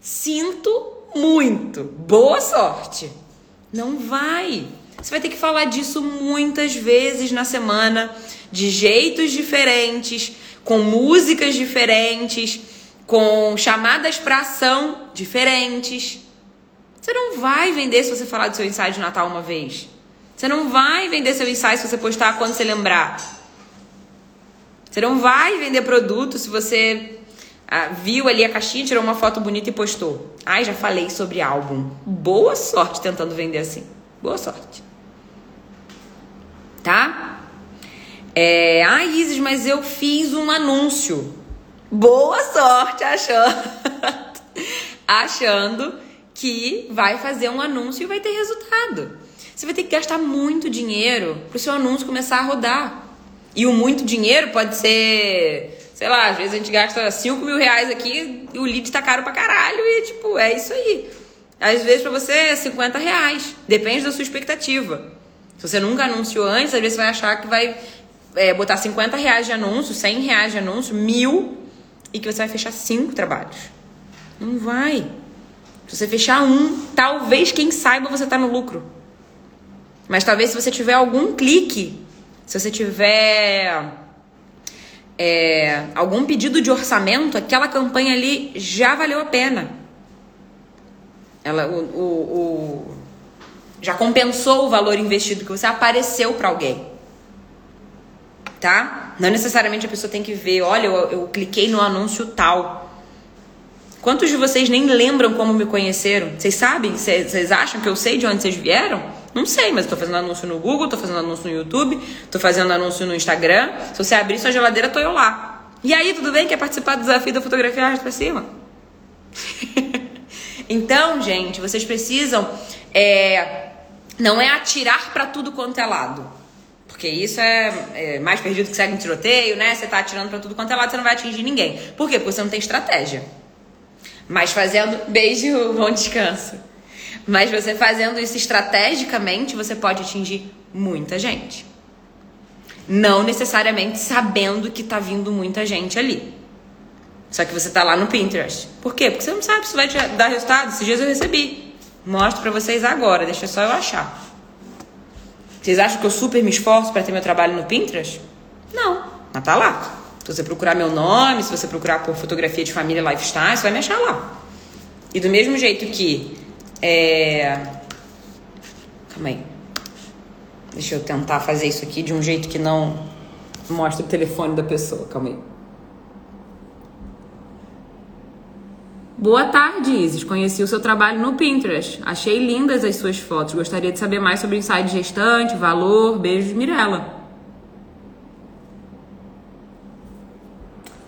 Sinto muito. Boa sorte. Não vai. Você vai ter que falar disso muitas vezes na semana, de jeitos diferentes, com músicas diferentes, com chamadas para ação diferentes. Você não vai vender se você falar do seu ensaio de Natal uma vez. Você não vai vender seu ensaio se você postar quando você lembrar. Você não vai vender produto se você ah, viu ali a caixinha, tirou uma foto bonita e postou. Ai, já falei sobre álbum. Boa sorte tentando vender assim. Boa sorte. Tá? É, ai, Isis, mas eu fiz um anúncio. Boa sorte achando, *laughs* achando que vai fazer um anúncio e vai ter resultado. Você vai ter que gastar muito dinheiro para o seu anúncio começar a rodar. E o muito dinheiro pode ser sei lá, às vezes a gente gasta 5 mil reais aqui e o lead tá caro pra caralho e, tipo, é isso aí. Às vezes pra você é 50 reais. Depende da sua expectativa. Se você nunca anunciou antes, às vezes você vai achar que vai é, botar 50 reais de anúncio, 100 reais de anúncio, mil, e que você vai fechar cinco trabalhos. Não vai. Se você fechar um, talvez, quem saiba, você tá no lucro. Mas talvez se você tiver algum clique, se você tiver é, algum pedido de orçamento, aquela campanha ali já valeu a pena. Ela, o, o, o já compensou o valor investido que você apareceu para alguém. Tá? Não necessariamente a pessoa tem que ver, olha, eu, eu cliquei no anúncio tal. Quantos de vocês nem lembram como me conheceram? Vocês sabem? Vocês acham que eu sei de onde vocês vieram? Não sei, mas estou fazendo anúncio no Google, estou fazendo anúncio no YouTube, estou fazendo anúncio no Instagram. Se você abrir sua geladeira, tô eu lá. E aí, tudo bem? Quer participar do desafio da fotografia arrasta pra cima? *laughs* então, gente, vocês precisam. É, não é atirar para tudo quanto é lado. Porque isso é, é, mais perdido que segue um tiroteio, né? Você tá atirando para tudo quanto é lado, você não vai atingir ninguém. Por quê? Porque você não tem estratégia. Mas fazendo. Beijo, bom descanso. Mas você fazendo isso estrategicamente, você pode atingir muita gente. Não necessariamente sabendo que tá vindo muita gente ali. Só que você tá lá no Pinterest. Por quê? Porque você não sabe se vai dar resultado. Esses dias eu recebi. Mostro pra vocês agora, deixa só eu achar. Vocês acham que eu super me esforço para ter meu trabalho no Pinterest? Não, mas tá lá. Se você procurar meu nome, se você procurar por fotografia de família lifestyle, você vai me achar lá. E do mesmo jeito que. É... Calma aí. Deixa eu tentar fazer isso aqui de um jeito que não mostra o telefone da pessoa. Calma aí. Boa tarde, Isis. Conheci o seu trabalho no Pinterest. Achei lindas as suas fotos. Gostaria de saber mais sobre inside gestante, valor. Beijos, Mirella.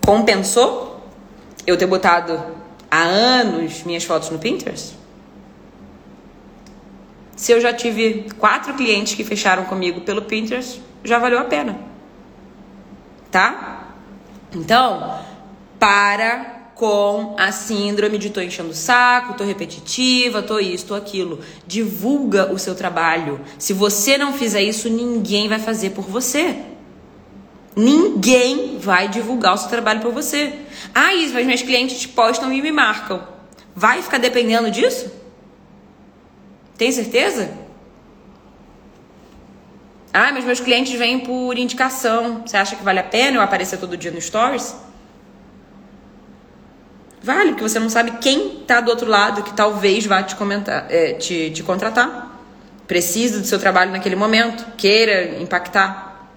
Compensou eu ter botado há anos minhas fotos no Pinterest? Se eu já tive quatro clientes que fecharam comigo pelo Pinterest, já valeu a pena. Tá? Então, para com a síndrome de tô enchendo o saco, tô repetitiva, tô isso, tô aquilo. Divulga o seu trabalho. Se você não fizer isso, ninguém vai fazer por você. Ninguém vai divulgar o seu trabalho por você. Ah, isso, mas meus clientes postam e me marcam. Vai ficar dependendo disso? Tem certeza? Ah, mas meus clientes vêm por indicação. Você acha que vale a pena eu aparecer todo dia no Stories? Vale, porque você não sabe quem tá do outro lado que talvez vá te, comentar, é, te, te contratar. Precisa do seu trabalho naquele momento, queira impactar,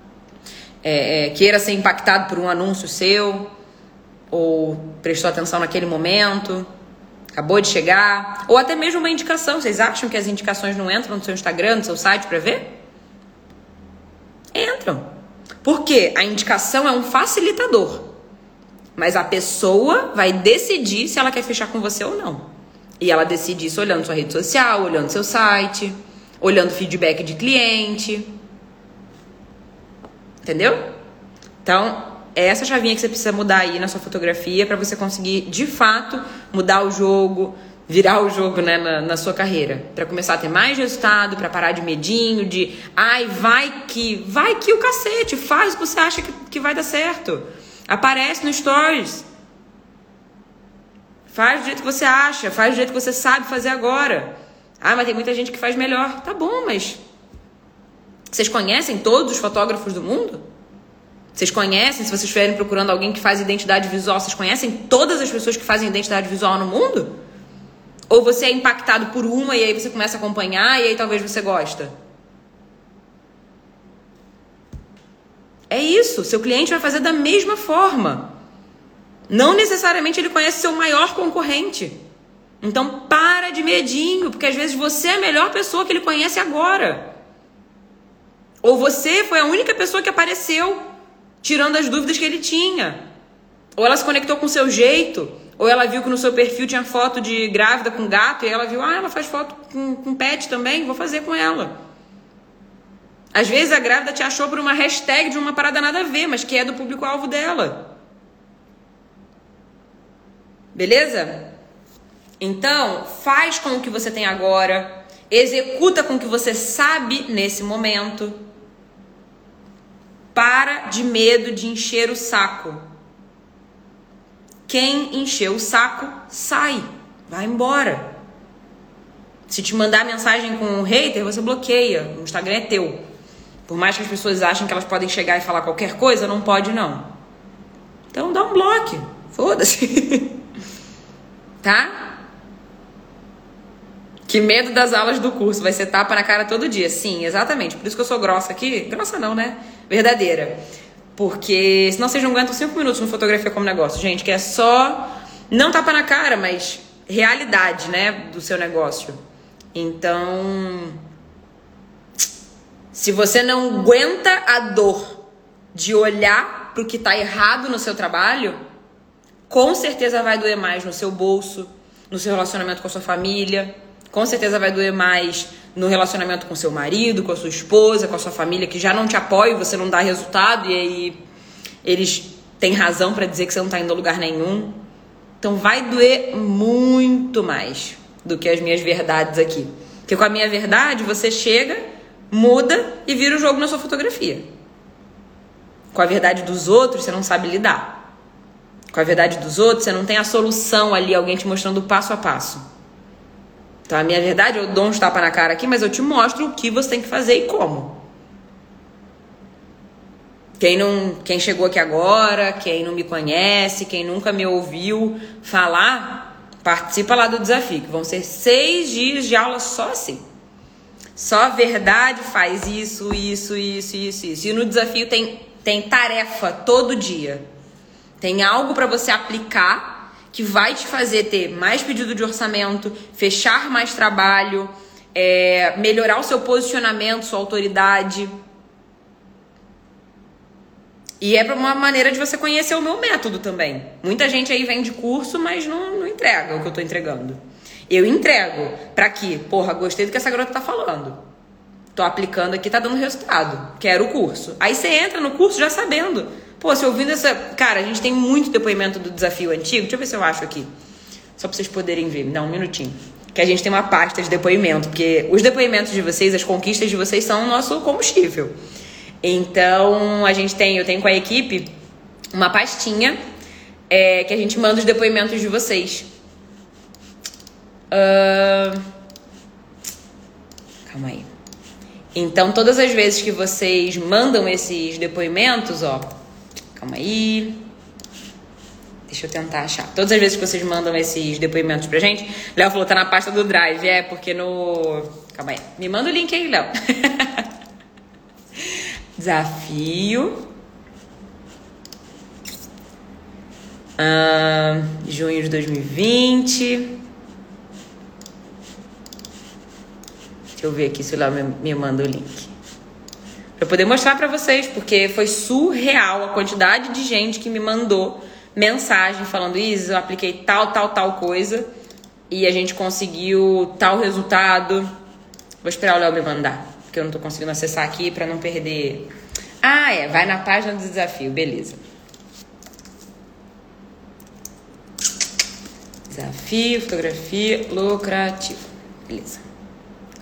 é, é, queira ser impactado por um anúncio seu, ou prestou atenção naquele momento, acabou de chegar, ou até mesmo uma indicação. Vocês acham que as indicações não entram no seu Instagram, no seu site para ver? Entram. Porque a indicação é um facilitador. Mas a pessoa vai decidir se ela quer fechar com você ou não. E ela decide isso olhando sua rede social, olhando seu site, olhando feedback de cliente. Entendeu? Então, essa chavinha que você precisa mudar aí na sua fotografia para você conseguir, de fato, mudar o jogo, virar o jogo né, na, na sua carreira. para começar a ter mais resultado, para parar de medinho, de ai, vai que, vai que o cacete, faz o que você acha que, que vai dar certo. Aparece no Stories. Faz do jeito que você acha, faz do jeito que você sabe fazer agora. Ah, mas tem muita gente que faz melhor. Tá bom, mas. Vocês conhecem todos os fotógrafos do mundo? Vocês conhecem, se vocês estiverem procurando alguém que faz identidade visual, vocês conhecem todas as pessoas que fazem identidade visual no mundo? Ou você é impactado por uma e aí você começa a acompanhar e aí talvez você gosta? É isso, seu cliente vai fazer da mesma forma. Não necessariamente ele conhece seu maior concorrente. Então para de medinho, porque às vezes você é a melhor pessoa que ele conhece agora. Ou você foi a única pessoa que apareceu tirando as dúvidas que ele tinha. Ou ela se conectou com o seu jeito, ou ela viu que no seu perfil tinha foto de grávida com gato e ela viu, ah, ela faz foto com, com pet também, vou fazer com ela. Às vezes a grávida te achou por uma hashtag de uma parada nada a ver, mas que é do público-alvo dela. Beleza? Então, faz com o que você tem agora, executa com o que você sabe nesse momento. Para de medo de encher o saco. Quem encheu o saco, sai, vai embora. Se te mandar mensagem com um hater, você bloqueia. O Instagram é teu. Por mais que as pessoas achem que elas podem chegar e falar qualquer coisa, não pode não. Então dá um bloco. Foda-se. *laughs* tá? Que medo das aulas do curso. Vai ser tapa na cara todo dia. Sim, exatamente. Por isso que eu sou grossa aqui. Grossa não, né? Verdadeira. Porque senão vocês não aguentam cinco minutos no fotografia como negócio, gente. Que é só. Não tapa na cara, mas realidade, né? Do seu negócio. Então se você não aguenta a dor de olhar pro que tá errado no seu trabalho, com certeza vai doer mais no seu bolso, no seu relacionamento com a sua família, com certeza vai doer mais no relacionamento com seu marido, com a sua esposa, com a sua família que já não te apoia você não dá resultado e aí eles têm razão para dizer que você não tá indo a lugar nenhum. Então vai doer muito mais do que as minhas verdades aqui. Porque com a minha verdade você chega, muda e vira o jogo na sua fotografia. Com a verdade dos outros você não sabe lidar. Com a verdade dos outros você não tem a solução ali, alguém te mostrando passo a passo. Então, a minha verdade, eu dou uns tapas na cara aqui, mas eu te mostro o que você tem que fazer e como. Quem não, quem chegou aqui agora, quem não me conhece, quem nunca me ouviu falar, participa lá do desafio, que vão ser seis dias de aula só assim. Só verdade faz isso, isso, isso, isso, isso. E no desafio tem, tem tarefa todo dia. Tem algo para você aplicar que vai te fazer ter mais pedido de orçamento, fechar mais trabalho, é, melhorar o seu posicionamento, sua autoridade. E é uma maneira de você conhecer o meu método também. Muita gente aí vem de curso, mas não, não entrega o que eu tô entregando. Eu entrego. Pra quê? Porra, gostei do que essa garota tá falando. Tô aplicando aqui, tá dando resultado. Quero o curso. Aí você entra no curso já sabendo Pô, se ouvindo essa. Cara, a gente tem muito depoimento do desafio antigo. Deixa eu ver se eu acho aqui. Só pra vocês poderem ver. Dá um minutinho. Que a gente tem uma pasta de depoimento. Porque os depoimentos de vocês, as conquistas de vocês são o nosso combustível. Então, a gente tem, eu tenho com a equipe uma pastinha é, que a gente manda os depoimentos de vocês. Uh... Calma aí. Então, todas as vezes que vocês mandam esses depoimentos, ó, Calma aí. Deixa eu tentar achar. Todas as vezes que vocês mandam esses depoimentos pra gente, Léo falou, tá na pasta do Drive. É, porque no. Calma aí. Me manda o link aí, Léo. *laughs* Desafio. Junho de 2020. Deixa eu ver aqui se o Léo me, me manda o link para poder mostrar para vocês, porque foi surreal a quantidade de gente que me mandou mensagem falando isso, eu apliquei tal, tal, tal coisa e a gente conseguiu tal resultado. Vou esperar o Léo me mandar, porque eu não tô conseguindo acessar aqui para não perder. Ah, é, vai na página do desafio, beleza. Desafio, fotografia, lucrativo. Beleza.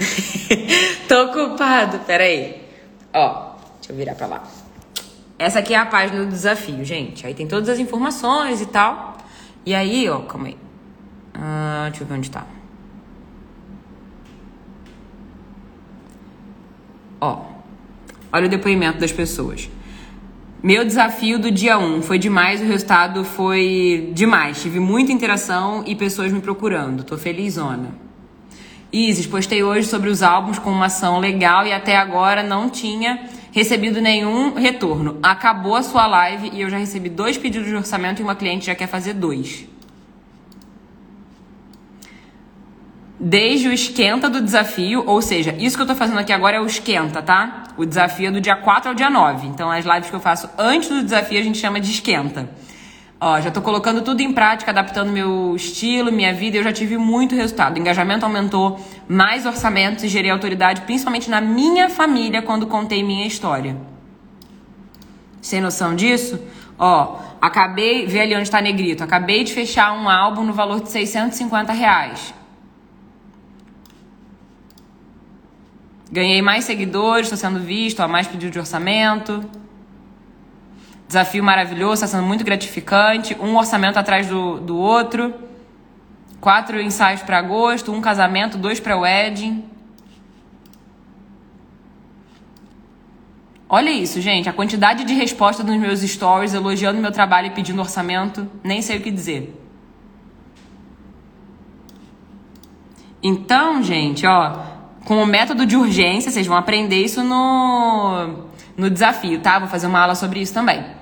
*laughs* tô ocupado, peraí. Ó, deixa eu virar pra lá. Essa aqui é a página do desafio, gente. Aí tem todas as informações e tal. E aí, ó, calma aí. Ah, deixa eu ver onde tá. Ó, olha o depoimento das pessoas. Meu desafio do dia 1 foi demais, o resultado foi demais. Tive muita interação e pessoas me procurando. Tô felizona. Isis, postei hoje sobre os álbuns com uma ação legal e até agora não tinha recebido nenhum retorno. Acabou a sua live e eu já recebi dois pedidos de orçamento e uma cliente já quer fazer dois. Desde o esquenta do desafio, ou seja, isso que eu tô fazendo aqui agora é o esquenta, tá? O desafio é do dia 4 ao dia 9. Então, as lives que eu faço antes do desafio a gente chama de esquenta. Ó, já tô colocando tudo em prática, adaptando meu estilo, minha vida, eu já tive muito resultado. O engajamento aumentou, mais orçamentos e gerei autoridade, principalmente na minha família, quando contei minha história. Sem noção disso? Ó, acabei, vê ali onde tá negrito, acabei de fechar um álbum no valor de 650 reais. Ganhei mais seguidores, estou sendo visto, ó, mais pedido de orçamento. Desafio maravilhoso, está sendo muito gratificante. Um orçamento atrás do, do outro. Quatro ensaios para agosto, um casamento, dois para wedding. Olha isso, gente. A quantidade de resposta nos meus stories elogiando meu trabalho e pedindo orçamento. Nem sei o que dizer. Então, gente, ó, com o método de urgência, vocês vão aprender isso no, no desafio, tá? Vou fazer uma aula sobre isso também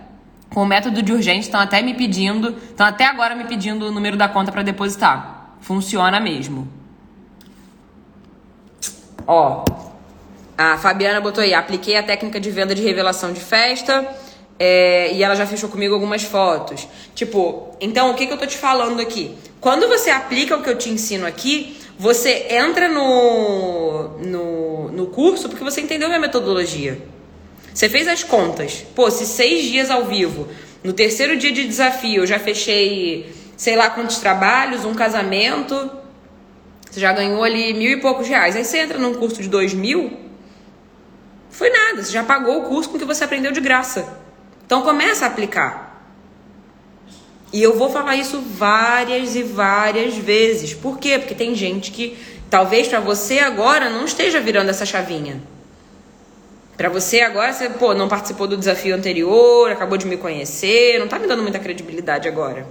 com o método de urgente, estão até me pedindo, estão até agora me pedindo o número da conta para depositar. Funciona mesmo. Ó, a Fabiana botou aí, apliquei a técnica de venda de revelação de festa. É, e ela já fechou comigo algumas fotos. Tipo, então o que, que eu tô te falando aqui? Quando você aplica o que eu te ensino aqui, você entra no, no, no curso porque você entendeu minha metodologia. Você fez as contas. Pô, se seis dias ao vivo, no terceiro dia de desafio, eu já fechei sei lá quantos trabalhos, um casamento, você já ganhou ali mil e poucos reais. Aí você entra num curso de dois mil, foi nada, você já pagou o curso com que você aprendeu de graça. Então começa a aplicar. E eu vou falar isso várias e várias vezes. Por quê? Porque tem gente que talvez para você agora não esteja virando essa chavinha. Para você agora, você, pô, não participou do desafio anterior, acabou de me conhecer, não tá me dando muita credibilidade agora.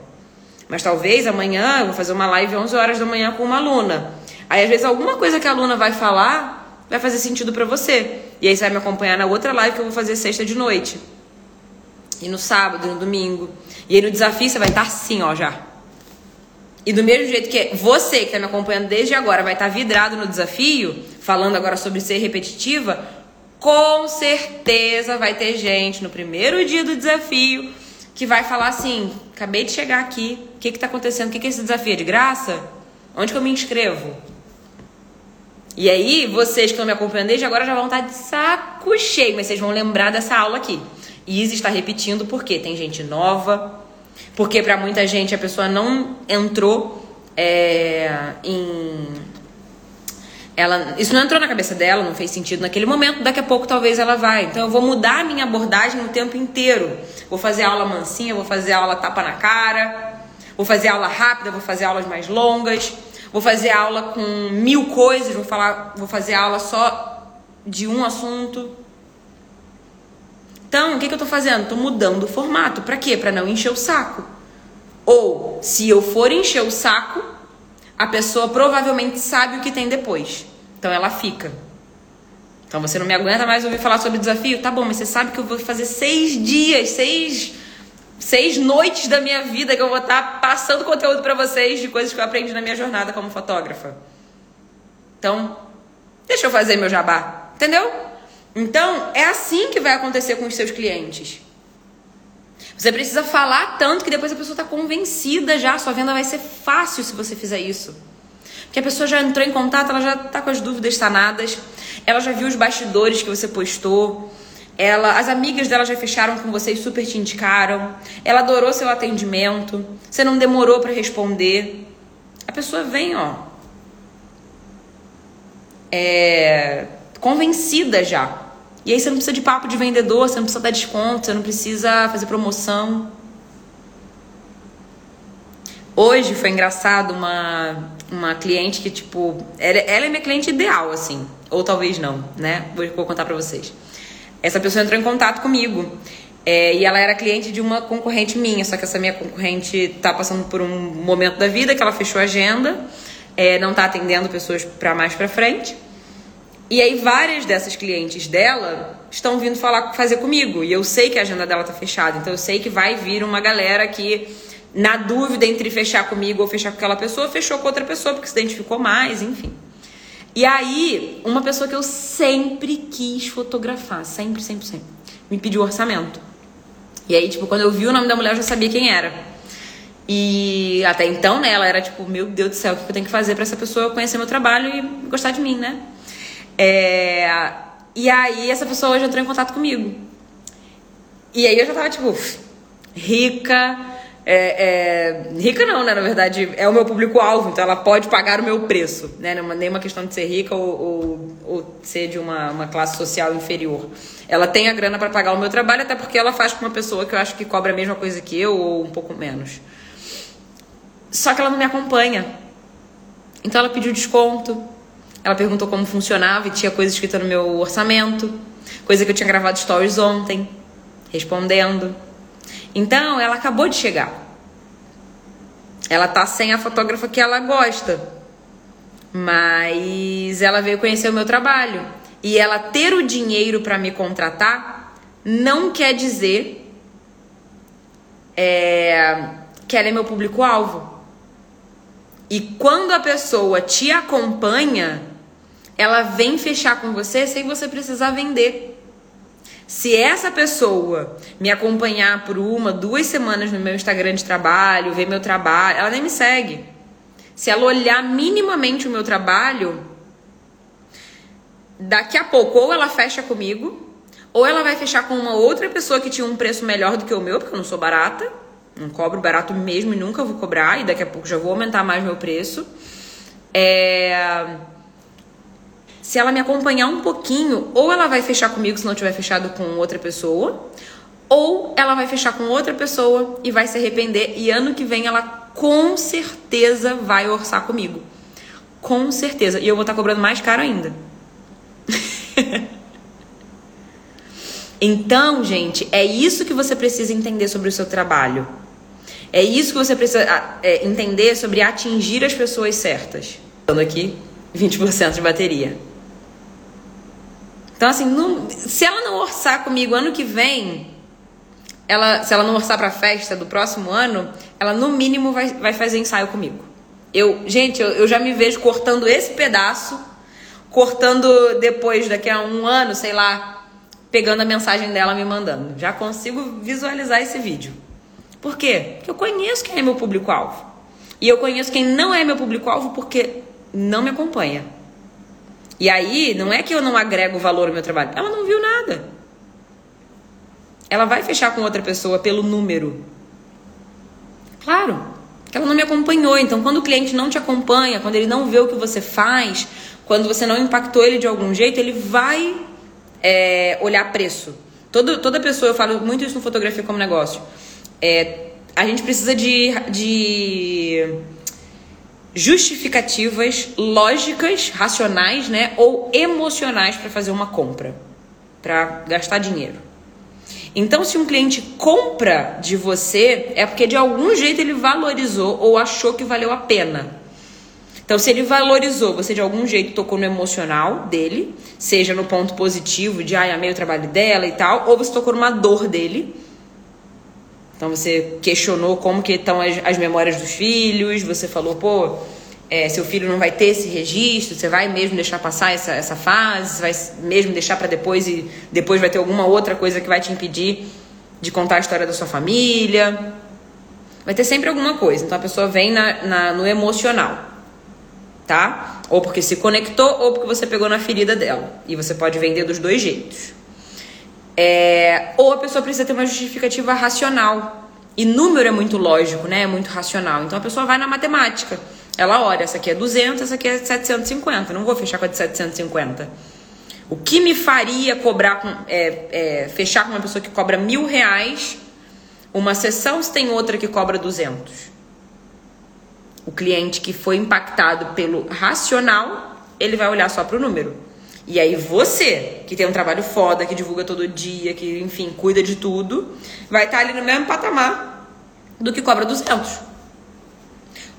Mas talvez amanhã eu vou fazer uma live 11 horas da manhã com uma aluna. Aí às vezes alguma coisa que a aluna vai falar vai fazer sentido para você. E aí você vai me acompanhar na outra live que eu vou fazer sexta de noite. E no sábado, no domingo. E aí no desafio você vai estar assim, ó, já. E do mesmo jeito que você que está me acompanhando desde agora vai estar vidrado no desafio, falando agora sobre ser repetitiva, com certeza vai ter gente no primeiro dia do desafio que vai falar assim: acabei de chegar aqui, o que está acontecendo? O que, que é esse desafio? É de graça? Onde que eu me inscrevo? E aí, vocês que estão me acompanhando desde agora já vão estar de saco cheio, mas vocês vão lembrar dessa aula aqui. E Isa está repetindo porque tem gente nova, porque para muita gente a pessoa não entrou é, em ela, isso não entrou na cabeça dela, não fez sentido naquele momento, daqui a pouco talvez ela vai. Então eu vou mudar a minha abordagem o tempo inteiro. Vou fazer aula mansinha, vou fazer aula tapa na cara, vou fazer aula rápida, vou fazer aulas mais longas, vou fazer aula com mil coisas, vou falar, vou fazer aula só de um assunto. Então, o que, que eu tô fazendo? Tô mudando o formato. Pra quê? Pra não encher o saco. Ou, se eu for encher o saco, a pessoa provavelmente sabe o que tem depois. Então ela fica. Então você não me aguenta mais ouvir falar sobre desafio? Tá bom, mas você sabe que eu vou fazer seis dias, seis, seis noites da minha vida que eu vou estar passando conteúdo para vocês de coisas que eu aprendi na minha jornada como fotógrafa. Então, deixa eu fazer meu jabá. Entendeu? Então, é assim que vai acontecer com os seus clientes. Você precisa falar tanto que depois a pessoa está convencida já. Sua venda vai ser fácil se você fizer isso. Porque a pessoa já entrou em contato, ela já está com as dúvidas sanadas, ela já viu os bastidores que você postou, ela, as amigas dela já fecharam com você e super te indicaram, ela adorou seu atendimento, você não demorou para responder. A pessoa vem, ó, é, convencida já. E aí você não precisa de papo de vendedor, você não precisa dar desconto, você não precisa fazer promoção. Hoje foi engraçado uma, uma cliente que, tipo, ela, ela é minha cliente ideal, assim. Ou talvez não, né? Vou, vou contar pra vocês. Essa pessoa entrou em contato comigo. É, e ela era cliente de uma concorrente minha, só que essa minha concorrente tá passando por um momento da vida que ela fechou a agenda, é, não tá atendendo pessoas para mais para frente. E aí várias dessas clientes dela estão vindo falar, fazer comigo. E eu sei que a agenda dela tá fechada. Então eu sei que vai vir uma galera que, na dúvida entre fechar comigo ou fechar com aquela pessoa, fechou com outra pessoa porque se identificou mais, enfim. E aí, uma pessoa que eu sempre quis fotografar, sempre, sempre, sempre, me pediu orçamento. E aí, tipo, quando eu vi o nome da mulher, eu já sabia quem era. E até então, né, ela era tipo, meu Deus do céu, o que eu tenho que fazer para essa pessoa conhecer meu trabalho e gostar de mim, né? É, e aí essa pessoa hoje entrou em contato comigo. E aí eu já tava, tipo, rica. É, é, rica não, né? Na verdade, é o meu público-alvo, então ela pode pagar o meu preço, né? Não é nem uma questão de ser rica ou, ou, ou ser de uma, uma classe social inferior. Ela tem a grana para pagar o meu trabalho, até porque ela faz com uma pessoa que eu acho que cobra a mesma coisa que eu, ou um pouco menos. Só que ela não me acompanha. Então ela pediu desconto, ela perguntou como funcionava e tinha coisa escrita no meu orçamento, coisa que eu tinha gravado stories ontem, respondendo. Então, ela acabou de chegar. Ela tá sem a fotógrafa que ela gosta. Mas ela veio conhecer o meu trabalho. E ela ter o dinheiro para me contratar não quer dizer é, que ela é meu público-alvo. E quando a pessoa te acompanha, ela vem fechar com você sem você precisar vender. Se essa pessoa me acompanhar por uma, duas semanas no meu Instagram de trabalho, ver meu trabalho, ela nem me segue. Se ela olhar minimamente o meu trabalho, daqui a pouco ou ela fecha comigo, ou ela vai fechar com uma outra pessoa que tinha um preço melhor do que o meu, porque eu não sou barata, não cobro barato mesmo e nunca vou cobrar, e daqui a pouco já vou aumentar mais meu preço. É se ela me acompanhar um pouquinho, ou ela vai fechar comigo se não tiver fechado com outra pessoa, ou ela vai fechar com outra pessoa e vai se arrepender e ano que vem ela com certeza vai orçar comigo. Com certeza. E eu vou estar cobrando mais caro ainda. *laughs* então, gente, é isso que você precisa entender sobre o seu trabalho. É isso que você precisa é, entender sobre atingir as pessoas certas. Dando aqui 20% de bateria. Então, assim, não, se ela não orçar comigo ano que vem, ela, se ela não orçar pra festa do próximo ano, ela no mínimo vai, vai fazer ensaio comigo. Eu, gente, eu, eu já me vejo cortando esse pedaço, cortando depois, daqui a um ano, sei lá, pegando a mensagem dela me mandando. Já consigo visualizar esse vídeo. Por quê? Porque eu conheço quem é meu público-alvo. E eu conheço quem não é meu público-alvo porque não me acompanha. E aí, não é que eu não agrego valor ao meu trabalho. Ela não viu nada. Ela vai fechar com outra pessoa pelo número. Claro, que ela não me acompanhou. Então, quando o cliente não te acompanha, quando ele não vê o que você faz, quando você não impactou ele de algum jeito, ele vai é, olhar preço. Todo, toda pessoa, eu falo muito isso no fotografia como negócio. É, a gente precisa de, de justificativas lógicas, racionais, né, ou emocionais para fazer uma compra, para gastar dinheiro. Então, se um cliente compra de você, é porque de algum jeito ele valorizou ou achou que valeu a pena. Então, se ele valorizou, você de algum jeito tocou no emocional dele, seja no ponto positivo de ai, amei o trabalho dela e tal, ou você tocou numa dor dele, então você questionou como que estão as, as memórias dos filhos, você falou, pô, é, seu filho não vai ter esse registro, você vai mesmo deixar passar essa, essa fase, você vai mesmo deixar para depois e depois vai ter alguma outra coisa que vai te impedir de contar a história da sua família. Vai ter sempre alguma coisa. Então a pessoa vem na, na, no emocional, tá? Ou porque se conectou ou porque você pegou na ferida dela. E você pode vender dos dois jeitos. É, ou a pessoa precisa ter uma justificativa racional. E número é muito lógico, né? É muito racional. Então a pessoa vai na matemática. Ela olha, essa aqui é 200, essa aqui é 750. Não vou fechar com a de 750. O que me faria cobrar com, é, é, fechar com uma pessoa que cobra mil reais uma sessão se tem outra que cobra 200? O cliente que foi impactado pelo racional, ele vai olhar só para o número. E aí você, que tem um trabalho foda, que divulga todo dia, que, enfim, cuida de tudo, vai estar ali no mesmo patamar do que cobra 200.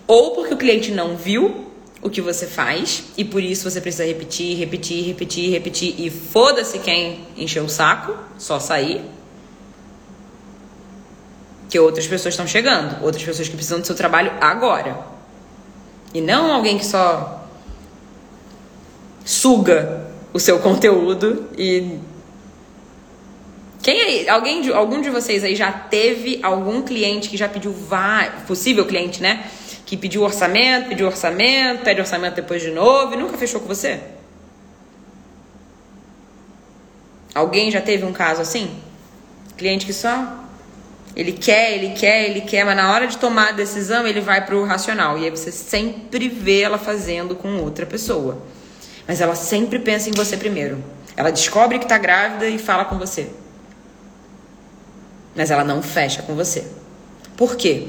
Ou porque o cliente não viu o que você faz e por isso você precisa repetir, repetir, repetir, repetir e foda-se quem encheu o saco, só sair. Que outras pessoas estão chegando, outras pessoas que precisam do seu trabalho agora. E não alguém que só suga o seu conteúdo e quem aí, alguém de, algum de vocês aí já teve algum cliente que já pediu vários, possível cliente, né? Que pediu orçamento, pediu orçamento, pede orçamento depois de novo e nunca fechou com você? Alguém já teve um caso assim? Cliente que só ele quer, ele quer, ele quer, mas na hora de tomar a decisão ele vai pro racional e aí você sempre vê ela fazendo com outra pessoa. Mas ela sempre pensa em você primeiro. Ela descobre que está grávida e fala com você. Mas ela não fecha com você. Por quê?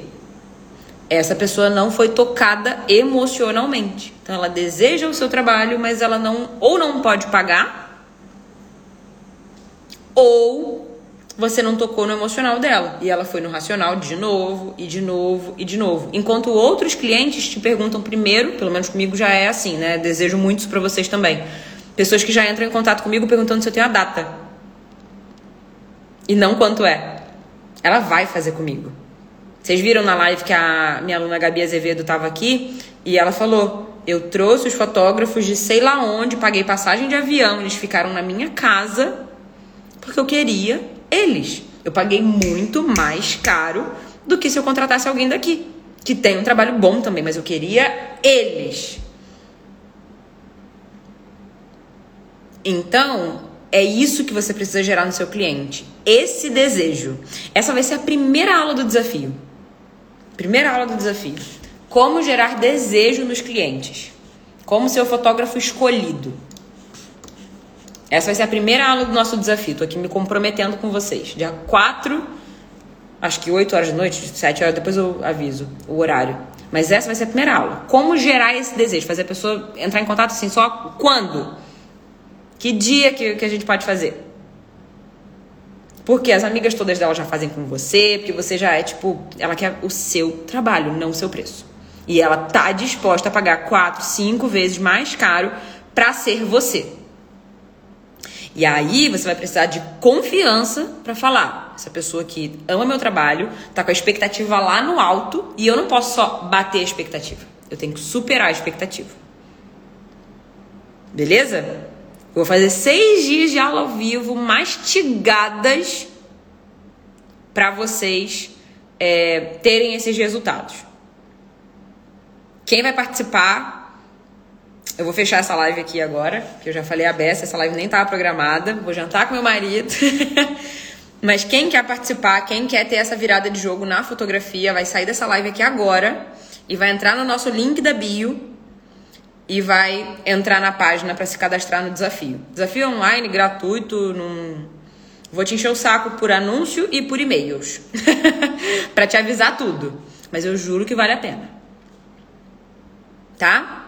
Essa pessoa não foi tocada emocionalmente. Então ela deseja o seu trabalho, mas ela não ou não pode pagar ou você não tocou no emocional dela. E ela foi no racional de novo, e de novo, e de novo. Enquanto outros clientes te perguntam primeiro, pelo menos comigo já é assim, né? Desejo muito isso pra vocês também. Pessoas que já entram em contato comigo perguntando se eu tenho a data. E não quanto é. Ela vai fazer comigo. Vocês viram na live que a minha aluna Gabi Azevedo estava aqui e ela falou: Eu trouxe os fotógrafos de sei lá onde, paguei passagem de avião, eles ficaram na minha casa Porque eu queria eles. Eu paguei muito mais caro do que se eu contratasse alguém daqui, que tem um trabalho bom também, mas eu queria eles. Então, é isso que você precisa gerar no seu cliente. Esse desejo. Essa vai ser a primeira aula do desafio. Primeira aula do desafio. Como gerar desejo nos clientes. Como ser o fotógrafo escolhido. Essa vai ser a primeira aula do nosso desafio. Tô aqui me comprometendo com vocês. Dia 4, acho que 8 horas da noite, 7 horas, depois eu aviso o horário. Mas essa vai ser a primeira aula. Como gerar esse desejo? Fazer a pessoa entrar em contato assim só quando? Que dia que, que a gente pode fazer? Porque as amigas todas dela já fazem com você, porque você já é tipo, ela quer o seu trabalho, não o seu preço. E ela tá disposta a pagar quatro, cinco vezes mais caro para ser você. E aí você vai precisar de confiança para falar. Essa pessoa que ama meu trabalho, tá com a expectativa lá no alto e eu não posso só bater a expectativa. Eu tenho que superar a expectativa. Beleza? Eu vou fazer seis dias de aula ao vivo, mastigadas, para vocês é, terem esses resultados. Quem vai participar eu vou fechar essa live aqui agora, que eu já falei a beça, essa live nem estava programada. Vou jantar com meu marido. *laughs* Mas quem quer participar, quem quer ter essa virada de jogo na fotografia, vai sair dessa live aqui agora e vai entrar no nosso link da bio e vai entrar na página para se cadastrar no desafio. Desafio online, gratuito, num... vou te encher o saco por anúncio e por e-mails *laughs* para te avisar tudo. Mas eu juro que vale a pena. Tá?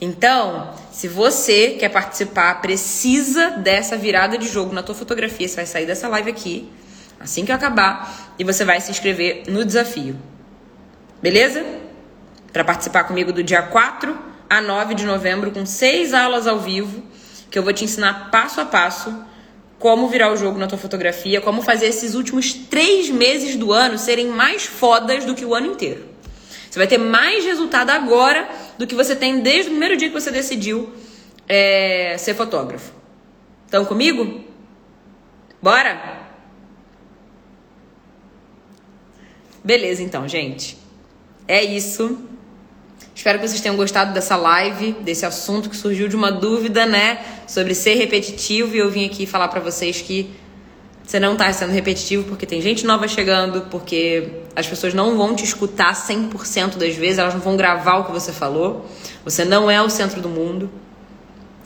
Então, se você quer participar, precisa dessa virada de jogo na tua fotografia, você vai sair dessa live aqui, assim que eu acabar, e você vai se inscrever no desafio. Beleza? Para participar comigo do dia 4 a 9 de novembro, com seis aulas ao vivo, que eu vou te ensinar passo a passo como virar o jogo na tua fotografia, como fazer esses últimos três meses do ano serem mais fodas do que o ano inteiro. Você vai ter mais resultado agora do que você tem desde o primeiro dia que você decidiu é, ser fotógrafo. Estão comigo? Bora? Beleza, então, gente. É isso. Espero que vocês tenham gostado dessa live, desse assunto que surgiu de uma dúvida, né, sobre ser repetitivo e eu vim aqui falar para vocês que você não está sendo repetitivo porque tem gente nova chegando, porque as pessoas não vão te escutar 100% das vezes, elas não vão gravar o que você falou. Você não é o centro do mundo.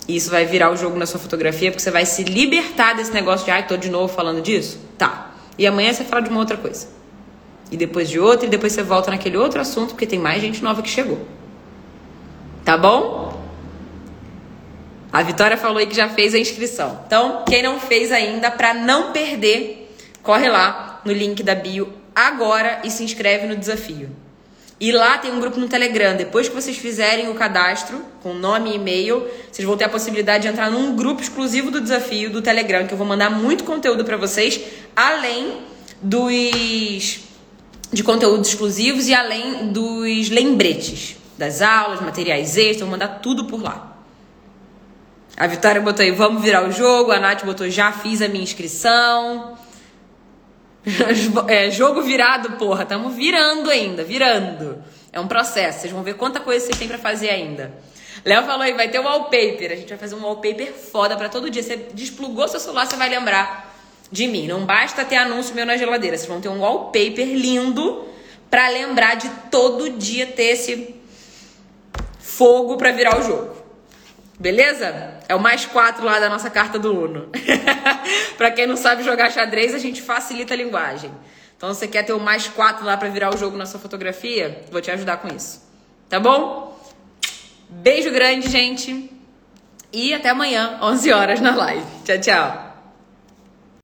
E isso vai virar o jogo na sua fotografia, porque você vai se libertar desse negócio de, ai, tô de novo falando disso. Tá. E amanhã você fala de uma outra coisa. E depois de outra, e depois você volta naquele outro assunto, porque tem mais gente nova que chegou. Tá bom? A Vitória falou aí que já fez a inscrição. Então, quem não fez ainda, para não perder, corre lá no link da bio agora e se inscreve no desafio. E lá tem um grupo no Telegram. Depois que vocês fizerem o cadastro com nome e e-mail, vocês vão ter a possibilidade de entrar num grupo exclusivo do desafio do Telegram, que eu vou mandar muito conteúdo para vocês, além dos de conteúdos exclusivos e além dos lembretes das aulas, materiais extras, vou mandar tudo por lá. A Vitória botou aí, vamos virar o jogo. A Nath botou, já fiz a minha inscrição. *laughs* É, jogo virado, porra. Tamo virando ainda, virando. É um processo. Vocês vão ver quanta coisa vocês têm para fazer ainda. Léo falou aí, vai ter wallpaper. A gente vai fazer um wallpaper foda para todo dia. Você desplugou seu celular, você vai lembrar de mim. Não basta ter anúncio meu na geladeira. Vocês vão ter um wallpaper lindo para lembrar de todo dia ter esse fogo para virar o jogo. Beleza? É o mais quatro lá da nossa carta do Uno. *laughs* para quem não sabe jogar xadrez, a gente facilita a linguagem. Então, você quer ter o mais quatro lá para virar o jogo na sua fotografia? Vou te ajudar com isso. Tá bom? Beijo grande, gente. E até amanhã, 11 horas na live. Tchau, tchau.